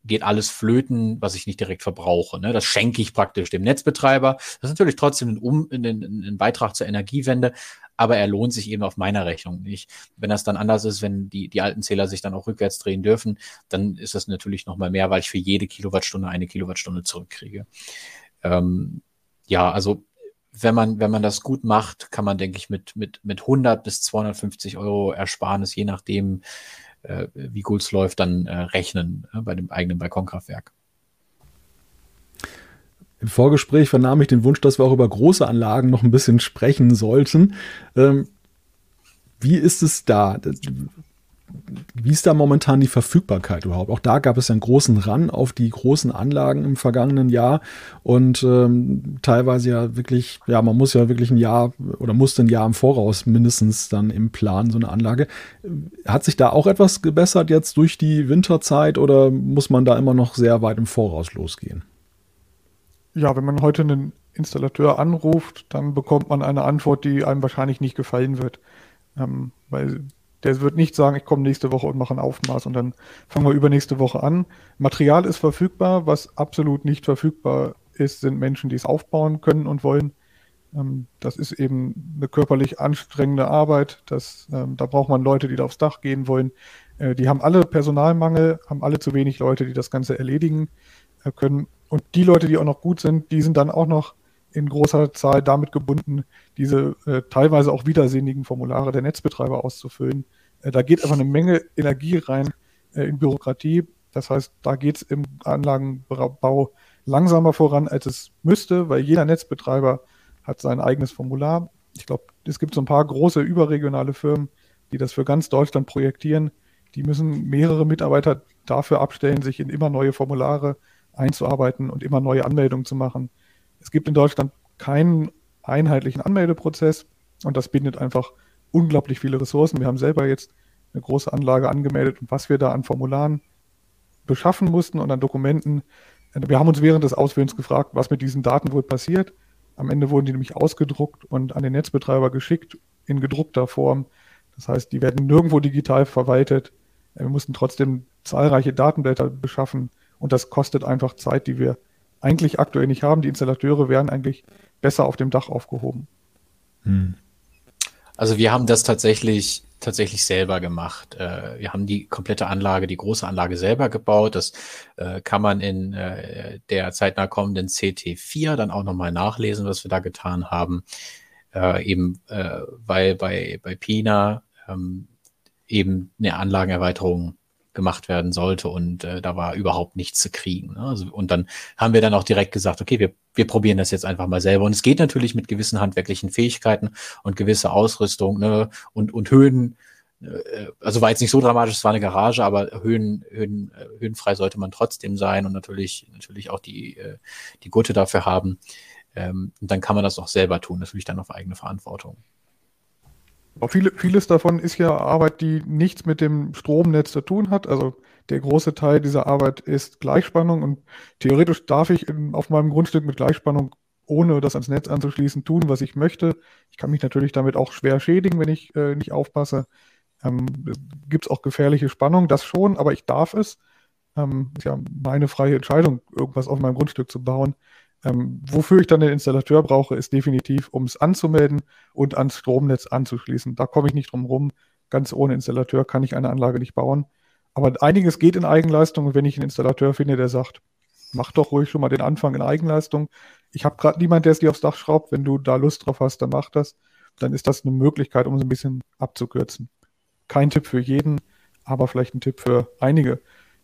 geht alles flöten, was ich nicht direkt verbrauche. Ne? Das schenke ich praktisch dem Netzbetreiber. Das ist natürlich trotzdem ein, um, ein, ein Beitrag zur Energiewende, aber er lohnt sich eben auf meiner Rechnung nicht. Wenn das dann anders ist, wenn die, die alten Zähler sich dann auch rückwärts drehen dürfen, dann ist das natürlich nochmal mehr, weil ich für jede Kilowattstunde eine Kilowattstunde zurückkriege. Ähm, ja, also wenn man, wenn man das gut macht, kann man, denke ich, mit, mit, mit 100 bis 250 Euro Ersparnis, je nachdem, äh, wie gut es läuft, dann äh, rechnen äh, bei dem eigenen Balkonkraftwerk. Im Vorgespräch vernahm ich den Wunsch, dass wir auch über große Anlagen noch ein bisschen sprechen sollten. Ähm, wie ist es da? Wie ist da momentan die Verfügbarkeit überhaupt? Auch da gab es einen großen Run auf die großen Anlagen im vergangenen Jahr und ähm, teilweise ja wirklich, ja, man muss ja wirklich ein Jahr oder musste ein Jahr im Voraus mindestens dann im Plan so eine Anlage. Hat sich da auch etwas gebessert jetzt durch die Winterzeit oder muss man da immer noch sehr weit im Voraus losgehen? Ja, wenn man heute einen Installateur anruft, dann bekommt man eine Antwort, die einem wahrscheinlich nicht gefallen wird. Ähm, weil der wird nicht sagen, ich komme nächste Woche und mache ein Aufmaß und dann fangen wir übernächste Woche an. Material ist verfügbar, was absolut nicht verfügbar ist, sind Menschen, die es aufbauen können und wollen. Ähm, das ist eben eine körperlich anstrengende Arbeit. Das, ähm, da braucht man Leute, die da aufs Dach gehen wollen. Äh, die haben alle Personalmangel, haben alle zu wenig Leute, die das Ganze erledigen äh, können. Und die Leute, die auch noch gut sind, die sind dann auch noch in großer Zahl damit gebunden, diese äh, teilweise auch widersinnigen Formulare der Netzbetreiber auszufüllen. Äh, da geht einfach eine Menge Energie rein äh, in Bürokratie. Das heißt, da geht es im Anlagenbau langsamer voran, als es müsste, weil jeder Netzbetreiber hat sein eigenes Formular. Ich glaube, es gibt so ein paar große überregionale Firmen, die das für ganz Deutschland projektieren. Die müssen mehrere Mitarbeiter dafür abstellen, sich in immer neue Formulare einzuarbeiten und immer neue Anmeldungen zu machen. Es gibt in Deutschland keinen einheitlichen Anmeldeprozess und das bindet einfach unglaublich viele Ressourcen. Wir haben selber jetzt eine große Anlage angemeldet und was wir da an Formularen beschaffen mussten und an Dokumenten. Wir haben uns während des Ausfüllens gefragt, was mit diesen Daten wohl passiert. Am Ende wurden die nämlich ausgedruckt und an den Netzbetreiber geschickt in gedruckter Form. Das heißt, die werden nirgendwo digital verwaltet. Wir mussten trotzdem zahlreiche Datenblätter beschaffen und das kostet einfach Zeit, die wir eigentlich aktuell nicht haben. Die Installateure wären eigentlich besser auf dem Dach aufgehoben. Hm. Also wir haben das tatsächlich tatsächlich selber gemacht. Äh, wir haben die komplette Anlage, die große Anlage selber gebaut. Das äh, kann man in äh, der zeitnah kommenden CT4 dann auch nochmal nachlesen, was wir da getan haben. Eben weil bei, bei Pina ähm, eben eine Anlagenerweiterung gemacht werden sollte und äh, da war überhaupt nichts zu kriegen. Ne? Also, und dann haben wir dann auch direkt gesagt, okay, wir, wir probieren das jetzt einfach mal selber. Und es geht natürlich mit gewissen handwerklichen Fähigkeiten und gewisser Ausrüstung ne? und, und Höhen. Äh, also war jetzt nicht so dramatisch, es war eine Garage, aber Höhen, Höhen, äh, höhenfrei sollte man trotzdem sein und natürlich, natürlich auch die, äh, die Gurte dafür haben. Ähm, und dann kann man das auch selber tun, natürlich dann auf eigene Verantwortung. Viele, vieles davon ist ja Arbeit, die nichts mit dem Stromnetz zu tun hat. Also der große Teil dieser Arbeit ist Gleichspannung und theoretisch darf ich in, auf meinem Grundstück mit Gleichspannung, ohne das ans Netz anzuschließen, tun, was ich möchte. Ich kann mich natürlich damit auch schwer schädigen, wenn ich äh, nicht aufpasse. Ähm, Gibt es auch gefährliche Spannung, das schon, aber ich darf es. Ähm, ist ja meine freie Entscheidung, irgendwas auf meinem Grundstück zu bauen. Ähm, wofür ich dann den Installateur brauche, ist definitiv, um es anzumelden und ans Stromnetz anzuschließen. Da komme ich nicht drum rum. Ganz ohne Installateur kann ich eine Anlage nicht bauen. Aber einiges geht in Eigenleistung und wenn ich einen Installateur finde, der sagt, mach doch ruhig schon mal den Anfang in Eigenleistung. Ich habe gerade niemanden, der es dir aufs Dach schraubt. Wenn du da Lust drauf hast, dann mach das. Dann ist das eine Möglichkeit, um es ein bisschen abzukürzen. Kein Tipp für jeden, aber vielleicht ein Tipp für einige,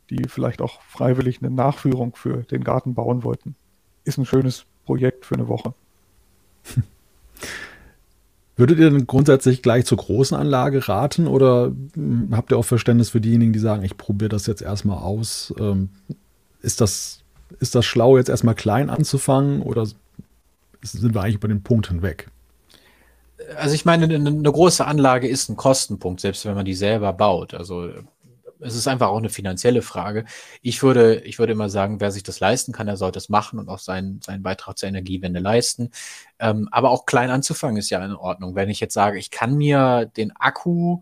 die vielleicht auch freiwillig eine Nachführung für den Garten bauen wollten. Ist ein schönes Projekt für eine Woche. Würdet ihr denn grundsätzlich gleich zur großen Anlage raten oder hm, habt ihr auch Verständnis für diejenigen, die sagen, ich probiere das jetzt erstmal aus? Ähm, ist das, ist das schlau, jetzt erstmal klein anzufangen oder sind wir eigentlich über den Punkt hinweg? Also ich meine, eine, eine große Anlage ist ein Kostenpunkt, selbst wenn man die selber baut. Also es ist einfach auch eine finanzielle Frage. Ich würde, ich würde immer sagen, wer sich das leisten kann, der sollte es machen und auch seinen, seinen Beitrag zur Energiewende leisten. Ähm, aber auch klein anzufangen ist ja in Ordnung. Wenn ich jetzt sage, ich kann mir den Akku,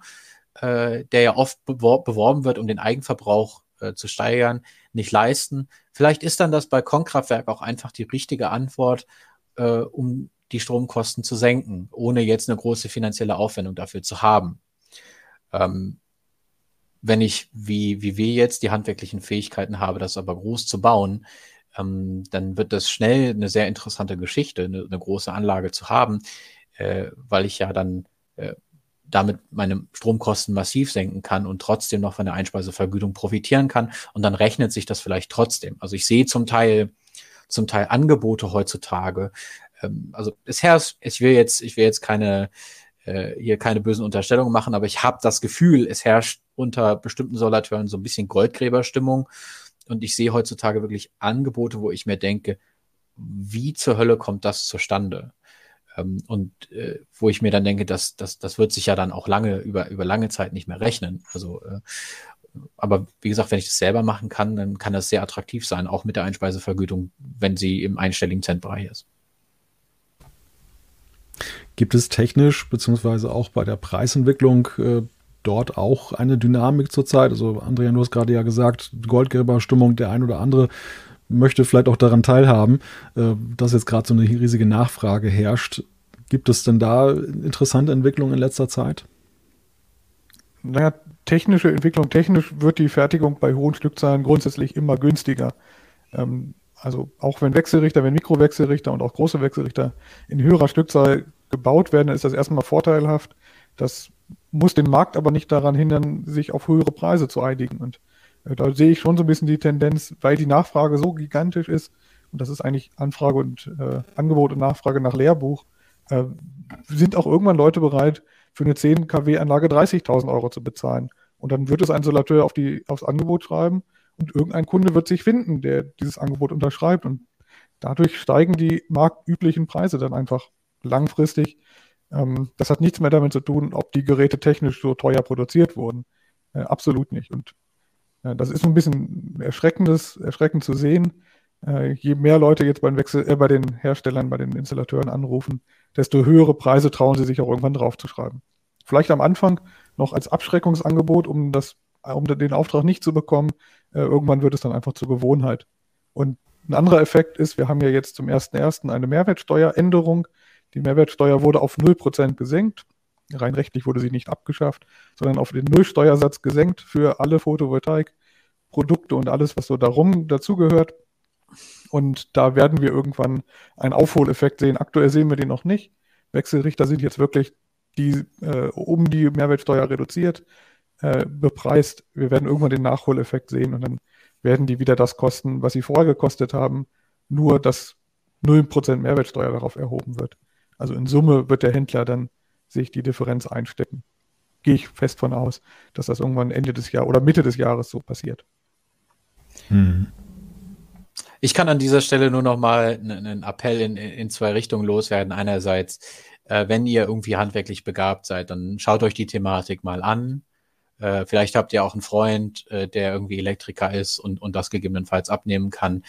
äh, der ja oft bewor beworben wird, um den Eigenverbrauch äh, zu steigern, nicht leisten. Vielleicht ist dann das Balkonkraftwerk auch einfach die richtige Antwort, äh, um die Stromkosten zu senken, ohne jetzt eine große finanzielle Aufwendung dafür zu haben. Ähm, wenn ich, wie, wie wir jetzt, die handwerklichen Fähigkeiten habe, das aber groß zu bauen, ähm, dann wird das schnell eine sehr interessante Geschichte, eine, eine große Anlage zu haben, äh, weil ich ja dann äh, damit meine Stromkosten massiv senken kann und trotzdem noch von der Einspeisevergütung profitieren kann. Und dann rechnet sich das vielleicht trotzdem. Also ich sehe zum Teil, zum Teil Angebote heutzutage. Ähm, also herrscht, ich will jetzt, ich will jetzt keine, äh, hier keine bösen Unterstellungen machen, aber ich habe das Gefühl, es herrscht unter bestimmten Solateuren so ein bisschen Goldgräberstimmung. Und ich sehe heutzutage wirklich Angebote, wo ich mir denke, wie zur Hölle kommt das zustande? Ähm, und äh, wo ich mir dann denke, dass das, das wird sich ja dann auch lange, über, über lange Zeit nicht mehr rechnen. Also, äh, aber wie gesagt, wenn ich das selber machen kann, dann kann das sehr attraktiv sein, auch mit der Einspeisevergütung, wenn sie im einstelligen Centbereich ist. Gibt es technisch beziehungsweise auch bei der Preisentwicklung äh, dort auch eine Dynamik zurzeit? Also Andrea, du hast gerade ja gesagt, Goldgräberstimmung, der ein oder andere möchte vielleicht auch daran teilhaben, äh, dass jetzt gerade so eine riesige Nachfrage herrscht. Gibt es denn da interessante Entwicklungen in letzter Zeit? Naja, technische Entwicklung, technisch wird die Fertigung bei hohen Stückzahlen grundsätzlich immer günstiger. Ähm, also auch wenn Wechselrichter, wenn Mikrowechselrichter und auch große Wechselrichter in höherer Stückzahl gebaut werden, ist das erstmal vorteilhaft. Das muss den Markt aber nicht daran hindern, sich auf höhere Preise zu einigen. Und äh, da sehe ich schon so ein bisschen die Tendenz, weil die Nachfrage so gigantisch ist, und das ist eigentlich Anfrage und äh, Angebot und Nachfrage nach Lehrbuch, äh, sind auch irgendwann Leute bereit, für eine 10 kW-Anlage 30.000 Euro zu bezahlen. Und dann wird es ein Solateur auf die, aufs Angebot schreiben und irgendein Kunde wird sich finden, der dieses Angebot unterschreibt. Und dadurch steigen die marktüblichen Preise dann einfach langfristig. Ähm, das hat nichts mehr damit zu tun, ob die Geräte technisch so teuer produziert wurden. Äh, absolut nicht. Und äh, das ist ein bisschen erschreckendes, erschreckend zu sehen. Äh, je mehr Leute jetzt beim Wechsel, äh, bei den Herstellern, bei den Installateuren anrufen, desto höhere Preise trauen sie sich auch irgendwann draufzuschreiben. Vielleicht am Anfang noch als Abschreckungsangebot, um das, um den Auftrag nicht zu bekommen. Äh, irgendwann wird es dann einfach zur Gewohnheit. Und ein anderer Effekt ist, wir haben ja jetzt zum 1.1. eine Mehrwertsteueränderung. Die Mehrwertsteuer wurde auf 0% gesenkt. Rein rechtlich wurde sie nicht abgeschafft, sondern auf den Nullsteuersatz gesenkt für alle Photovoltaikprodukte und alles, was so darum dazugehört. Und da werden wir irgendwann einen Aufholeffekt sehen. Aktuell sehen wir den noch nicht. Wechselrichter sind jetzt wirklich die, äh, um die Mehrwertsteuer reduziert, äh, bepreist. Wir werden irgendwann den Nachholeffekt sehen und dann werden die wieder das kosten, was sie vorher gekostet haben, nur dass 0% Mehrwertsteuer darauf erhoben wird. Also in Summe wird der Händler dann sich die Differenz einstecken. Gehe ich fest von aus, dass das irgendwann Ende des Jahres oder Mitte des Jahres so passiert. Hm. Ich kann an dieser Stelle nur noch mal einen Appell in, in zwei Richtungen loswerden. Einerseits, äh, wenn ihr irgendwie handwerklich begabt seid, dann schaut euch die Thematik mal an. Äh, vielleicht habt ihr auch einen Freund, äh, der irgendwie Elektriker ist und, und das gegebenenfalls abnehmen kann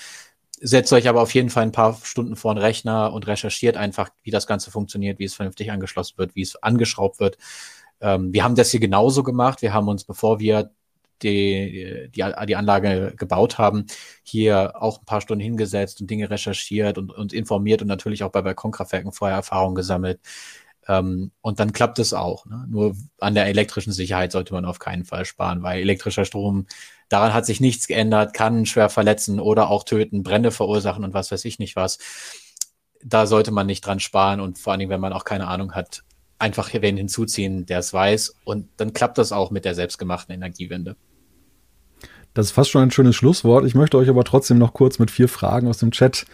setzt euch aber auf jeden Fall ein paar Stunden vor den Rechner und recherchiert einfach, wie das Ganze funktioniert, wie es vernünftig angeschlossen wird, wie es angeschraubt wird. Ähm, wir haben das hier genauso gemacht. Wir haben uns, bevor wir die, die, die Anlage gebaut haben, hier auch ein paar Stunden hingesetzt und Dinge recherchiert und, und informiert und natürlich auch bei Balkonkraftwerken vorher Erfahrungen gesammelt. Ähm, und dann klappt es auch. Ne? Nur an der elektrischen Sicherheit sollte man auf keinen Fall sparen, weil elektrischer Strom, daran hat sich nichts geändert, kann schwer verletzen oder auch töten, Brände verursachen und was weiß ich nicht was. Da sollte man nicht dran sparen und vor allen Dingen, wenn man auch keine Ahnung hat, einfach wen hinzuziehen, der es weiß. Und dann klappt das auch mit der selbstgemachten Energiewende. Das ist fast schon ein schönes Schlusswort. Ich möchte euch aber trotzdem noch kurz mit vier Fragen aus dem Chat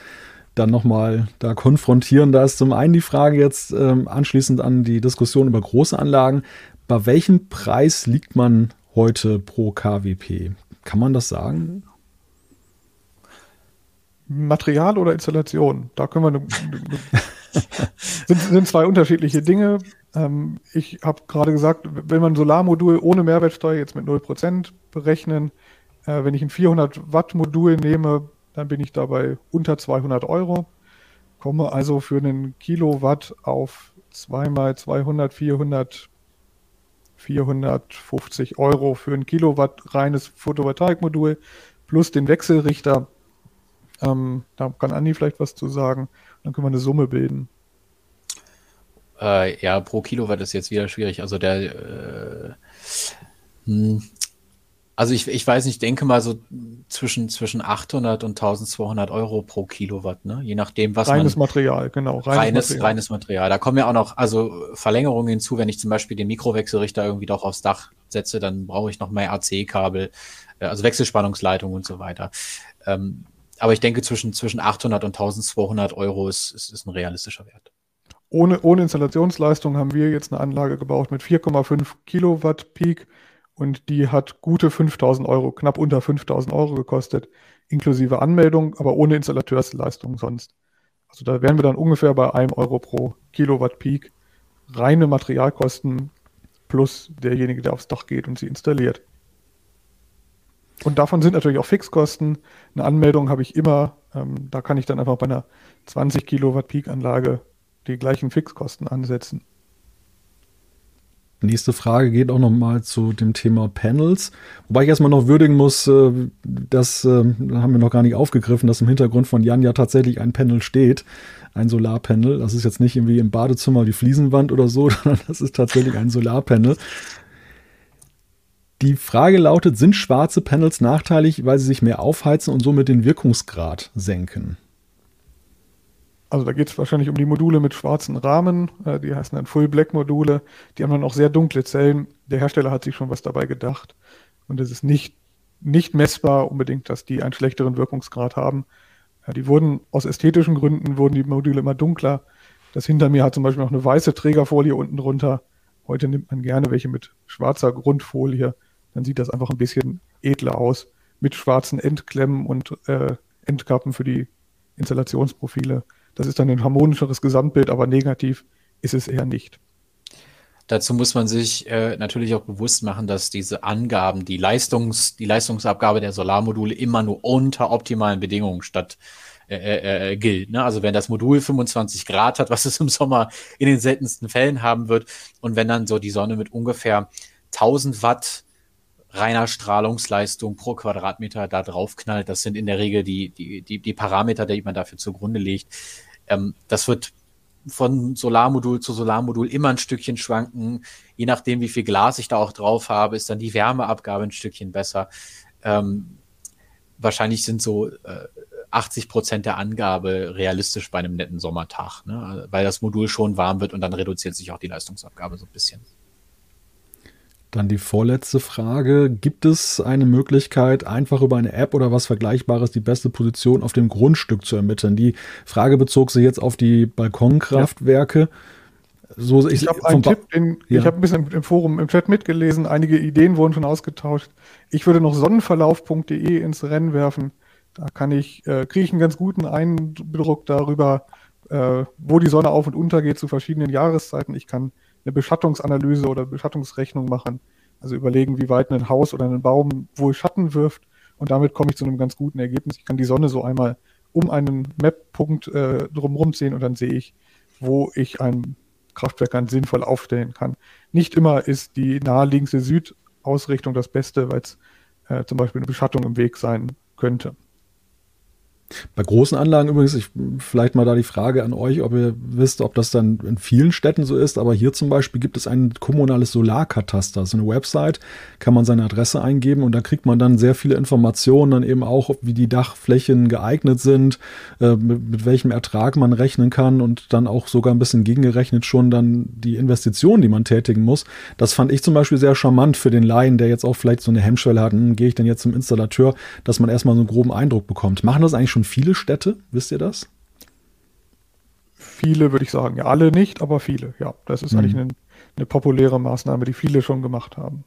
dann nochmal da konfrontieren. Da ist zum einen die Frage jetzt ähm, anschließend an die Diskussion über große Anlagen. Bei welchem Preis liegt man heute pro KWP? Kann man das sagen? Material oder Installation? Da können wir eine, sind, sind zwei unterschiedliche Dinge. Ähm, ich habe gerade gesagt, wenn man ein Solarmodul ohne Mehrwertsteuer jetzt mit 0% berechnen, äh, wenn ich ein 400 Watt Modul nehme, dann bin ich dabei unter 200 Euro, komme also für einen Kilowatt auf 2 mal 200, 400, 450 Euro für ein Kilowatt reines Photovoltaikmodul plus den Wechselrichter. Ähm, da kann Andi vielleicht was zu sagen. Dann können wir eine Summe bilden. Äh, ja, pro Kilowatt ist jetzt wieder schwierig. Also der, äh, hm, also ich, ich weiß nicht, denke mal so zwischen, zwischen 800 und 1200 Euro pro Kilowatt, ne? Je nachdem, was reines man... Material, genau. Reines, reines Material. reines Material. Da kommen ja auch noch, also Verlängerungen hinzu, wenn ich zum Beispiel den Mikrowechselrichter irgendwie doch aufs Dach setze, dann brauche ich noch mehr AC-Kabel, äh, also Wechselspannungsleitung und so weiter. Ähm, aber ich denke, zwischen, zwischen 800 und 1200 Euro ist, ist, ist ein realistischer Wert. Ohne, ohne Installationsleistung haben wir jetzt eine Anlage gebaut mit 4,5 Kilowatt Peak und die hat gute 5000 Euro, knapp unter 5000 Euro gekostet, inklusive Anmeldung, aber ohne Installateursleistung sonst. Also da wären wir dann ungefähr bei einem Euro pro Kilowatt Peak. Reine Materialkosten plus derjenige, der aufs Dach geht und sie installiert. Und davon sind natürlich auch Fixkosten. Eine Anmeldung habe ich immer. Ähm, da kann ich dann einfach bei einer 20 Kilowatt Peak Anlage die gleichen Fixkosten ansetzen. Nächste Frage geht auch nochmal zu dem Thema Panels. Wobei ich erstmal noch würdigen muss, äh, das äh, haben wir noch gar nicht aufgegriffen, dass im Hintergrund von Jan ja tatsächlich ein Panel steht. Ein Solarpanel. Das ist jetzt nicht irgendwie im Badezimmer die Fliesenwand oder so, sondern das ist tatsächlich ein Solarpanel. Die Frage lautet, sind schwarze Panels nachteilig, weil sie sich mehr aufheizen und somit den Wirkungsgrad senken? Also da geht es wahrscheinlich um die Module mit schwarzen Rahmen, äh, die heißen dann Full Black Module, die haben dann auch sehr dunkle Zellen. Der Hersteller hat sich schon was dabei gedacht. Und es ist nicht, nicht messbar unbedingt, dass die einen schlechteren Wirkungsgrad haben. Ja, die wurden aus ästhetischen Gründen wurden die Module immer dunkler. Das hinter mir hat zum Beispiel noch eine weiße Trägerfolie unten drunter. Heute nimmt man gerne welche mit schwarzer Grundfolie. Dann sieht das einfach ein bisschen edler aus. Mit schwarzen Endklemmen und äh, Endkappen für die Installationsprofile. Das ist dann ein harmonischeres Gesamtbild, aber negativ ist es eher nicht. Dazu muss man sich äh, natürlich auch bewusst machen, dass diese Angaben, die, Leistungs, die Leistungsabgabe der Solarmodule immer nur unter optimalen Bedingungen statt äh, äh, äh gilt. Ne? Also wenn das Modul 25 Grad hat, was es im Sommer in den seltensten Fällen haben wird, und wenn dann so die Sonne mit ungefähr 1000 Watt reiner Strahlungsleistung pro Quadratmeter da drauf knallt. Das sind in der Regel die, die, die, die Parameter, die man dafür zugrunde legt. Ähm, das wird von Solarmodul zu Solarmodul immer ein Stückchen schwanken. Je nachdem, wie viel Glas ich da auch drauf habe, ist dann die Wärmeabgabe ein Stückchen besser. Ähm, wahrscheinlich sind so äh, 80 Prozent der Angabe realistisch bei einem netten Sommertag, ne? weil das Modul schon warm wird und dann reduziert sich auch die Leistungsabgabe so ein bisschen. Dann die vorletzte Frage. Gibt es eine Möglichkeit, einfach über eine App oder was Vergleichbares die beste Position auf dem Grundstück zu ermitteln? Die Frage bezog sich jetzt auf die Balkonkraftwerke. Ja. So, ich, ich habe einen Tipp, den, ja. ich habe ein bisschen im Forum, im Chat mitgelesen, einige Ideen wurden schon ausgetauscht. Ich würde noch sonnenverlauf.de ins Rennen werfen. Da kann ich, äh, kriege ich einen ganz guten Eindruck darüber, äh, wo die Sonne auf und unter geht zu verschiedenen Jahreszeiten. Ich kann eine Beschattungsanalyse oder Beschattungsrechnung machen. Also überlegen, wie weit ein Haus oder ein Baum wohl Schatten wirft. Und damit komme ich zu einem ganz guten Ergebnis. Ich kann die Sonne so einmal um einen Map-Punkt äh, drumherum sehen und dann sehe ich, wo ich ein Kraftwerkern sinnvoll aufstellen kann. Nicht immer ist die naheliegendste Südausrichtung das Beste, weil es äh, zum Beispiel eine Beschattung im Weg sein könnte. Bei großen Anlagen übrigens, ich, vielleicht mal da die Frage an euch, ob ihr wisst, ob das dann in vielen Städten so ist, aber hier zum Beispiel gibt es ein kommunales Solarkataster, so eine Website, kann man seine Adresse eingeben und da kriegt man dann sehr viele Informationen, dann eben auch, wie die Dachflächen geeignet sind, äh, mit, mit, welchem Ertrag man rechnen kann und dann auch sogar ein bisschen gegengerechnet schon dann die Investitionen, die man tätigen muss. Das fand ich zum Beispiel sehr charmant für den Laien, der jetzt auch vielleicht so eine Hemmschwelle hat, hm, gehe ich denn jetzt zum Installateur, dass man erstmal so einen groben Eindruck bekommt. Machen das eigentlich schon viele Städte? Wisst ihr das? Viele würde ich sagen. Ja, alle nicht, aber viele. Ja, das ist mhm. eigentlich eine, eine populäre Maßnahme, die viele schon gemacht haben.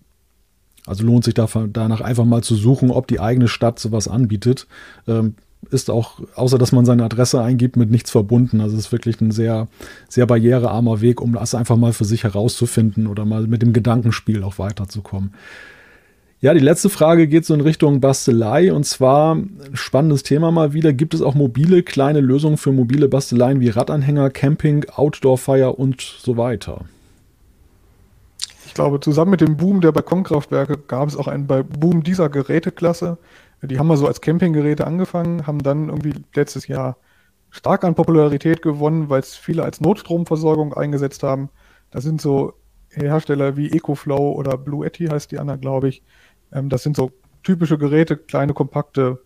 Also lohnt sich danach einfach mal zu suchen, ob die eigene Stadt sowas anbietet. Ähm, ist auch, außer dass man seine Adresse eingibt, mit nichts verbunden. Also es ist wirklich ein sehr, sehr barrierearmer Weg, um das einfach mal für sich herauszufinden oder mal mit dem Gedankenspiel auch weiterzukommen. Ja, die letzte Frage geht so in Richtung Bastelei und zwar spannendes Thema mal wieder. Gibt es auch mobile kleine Lösungen für mobile Basteleien wie Radanhänger, Camping, Outdoor-Fire und so weiter? Ich glaube, zusammen mit dem Boom der Balkonkraftwerke gab es auch einen Boom dieser Geräteklasse. Die haben mal so als Campinggeräte angefangen, haben dann irgendwie letztes Jahr stark an Popularität gewonnen, weil es viele als Notstromversorgung eingesetzt haben. Das sind so Hersteller wie EcoFlow oder Blue Yeti heißt die andere, glaube ich, ähm, das sind so typische Geräte, kleine, kompakte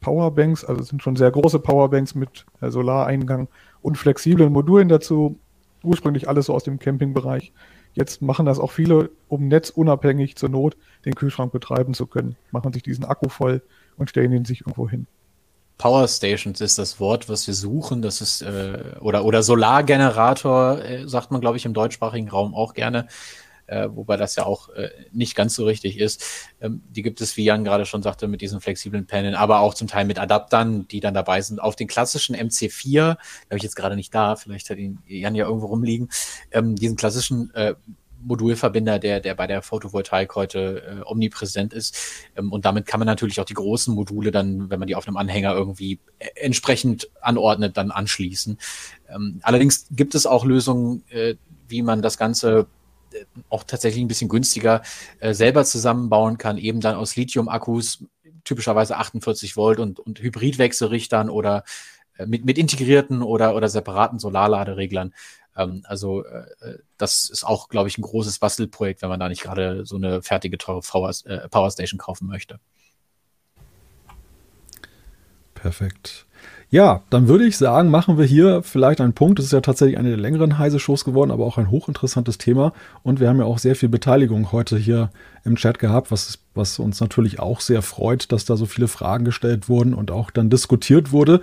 Powerbanks, also sind schon sehr große Powerbanks mit äh, Solareingang und flexiblen Modulen dazu. Ursprünglich alles so aus dem Campingbereich. Jetzt machen das auch viele, um netzunabhängig zur Not den Kühlschrank betreiben zu können. Machen sich diesen Akku voll und stellen ihn sich irgendwo hin. Power Stations ist das Wort, was wir suchen. Das ist äh, oder oder Solargenerator äh, sagt man, glaube ich, im deutschsprachigen Raum auch gerne äh, wobei das ja auch äh, nicht ganz so richtig ist. Ähm, die gibt es, wie Jan gerade schon sagte, mit diesen flexiblen Panelen, aber auch zum Teil mit Adaptern, die dann dabei sind. Auf den klassischen MC4, da habe ich jetzt gerade nicht da, vielleicht hat ihn Jan ja irgendwo rumliegen, ähm, diesen klassischen äh, Modulverbinder, der, der bei der Photovoltaik heute äh, omnipräsent ist. Ähm, und damit kann man natürlich auch die großen Module dann, wenn man die auf einem Anhänger irgendwie äh, entsprechend anordnet, dann anschließen. Ähm, allerdings gibt es auch Lösungen, äh, wie man das Ganze auch tatsächlich ein bisschen günstiger äh, selber zusammenbauen kann, eben dann aus Lithium-Akkus, typischerweise 48 Volt und, und Hybridwechselrichtern oder äh, mit, mit integrierten oder, oder separaten Solarladereglern. Ähm, also äh, äh das ist auch, glaube ich, ein großes Bastelprojekt, wenn man da nicht gerade so eine fertige teure Power, äh, Powerstation kaufen möchte. Perfekt. Ja, dann würde ich sagen, machen wir hier vielleicht einen Punkt. Das ist ja tatsächlich eine der längeren Heise-Shows geworden, aber auch ein hochinteressantes Thema. Und wir haben ja auch sehr viel Beteiligung heute hier im Chat gehabt, was, was uns natürlich auch sehr freut, dass da so viele Fragen gestellt wurden und auch dann diskutiert wurde.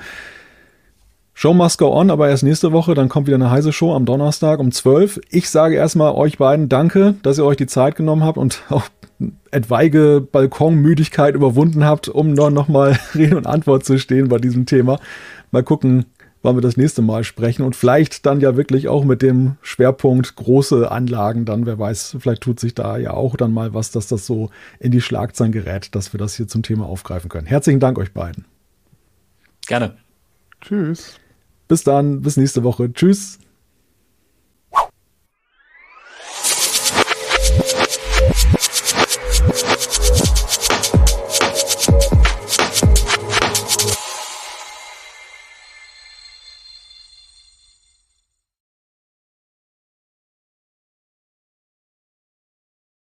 Show must go on, aber erst nächste Woche, dann kommt wieder eine heiße Show am Donnerstag um 12. Ich sage erstmal euch beiden Danke, dass ihr euch die Zeit genommen habt und auch etwaige Balkonmüdigkeit überwunden habt, um dann nochmal Rede und Antwort zu stehen bei diesem Thema. Mal gucken, wann wir das nächste Mal sprechen und vielleicht dann ja wirklich auch mit dem Schwerpunkt große Anlagen dann, wer weiß, vielleicht tut sich da ja auch dann mal was, dass das so in die Schlagzeilen gerät, dass wir das hier zum Thema aufgreifen können. Herzlichen Dank euch beiden. Gerne. Tschüss. Bis dann, bis nächste Woche. Tschüss.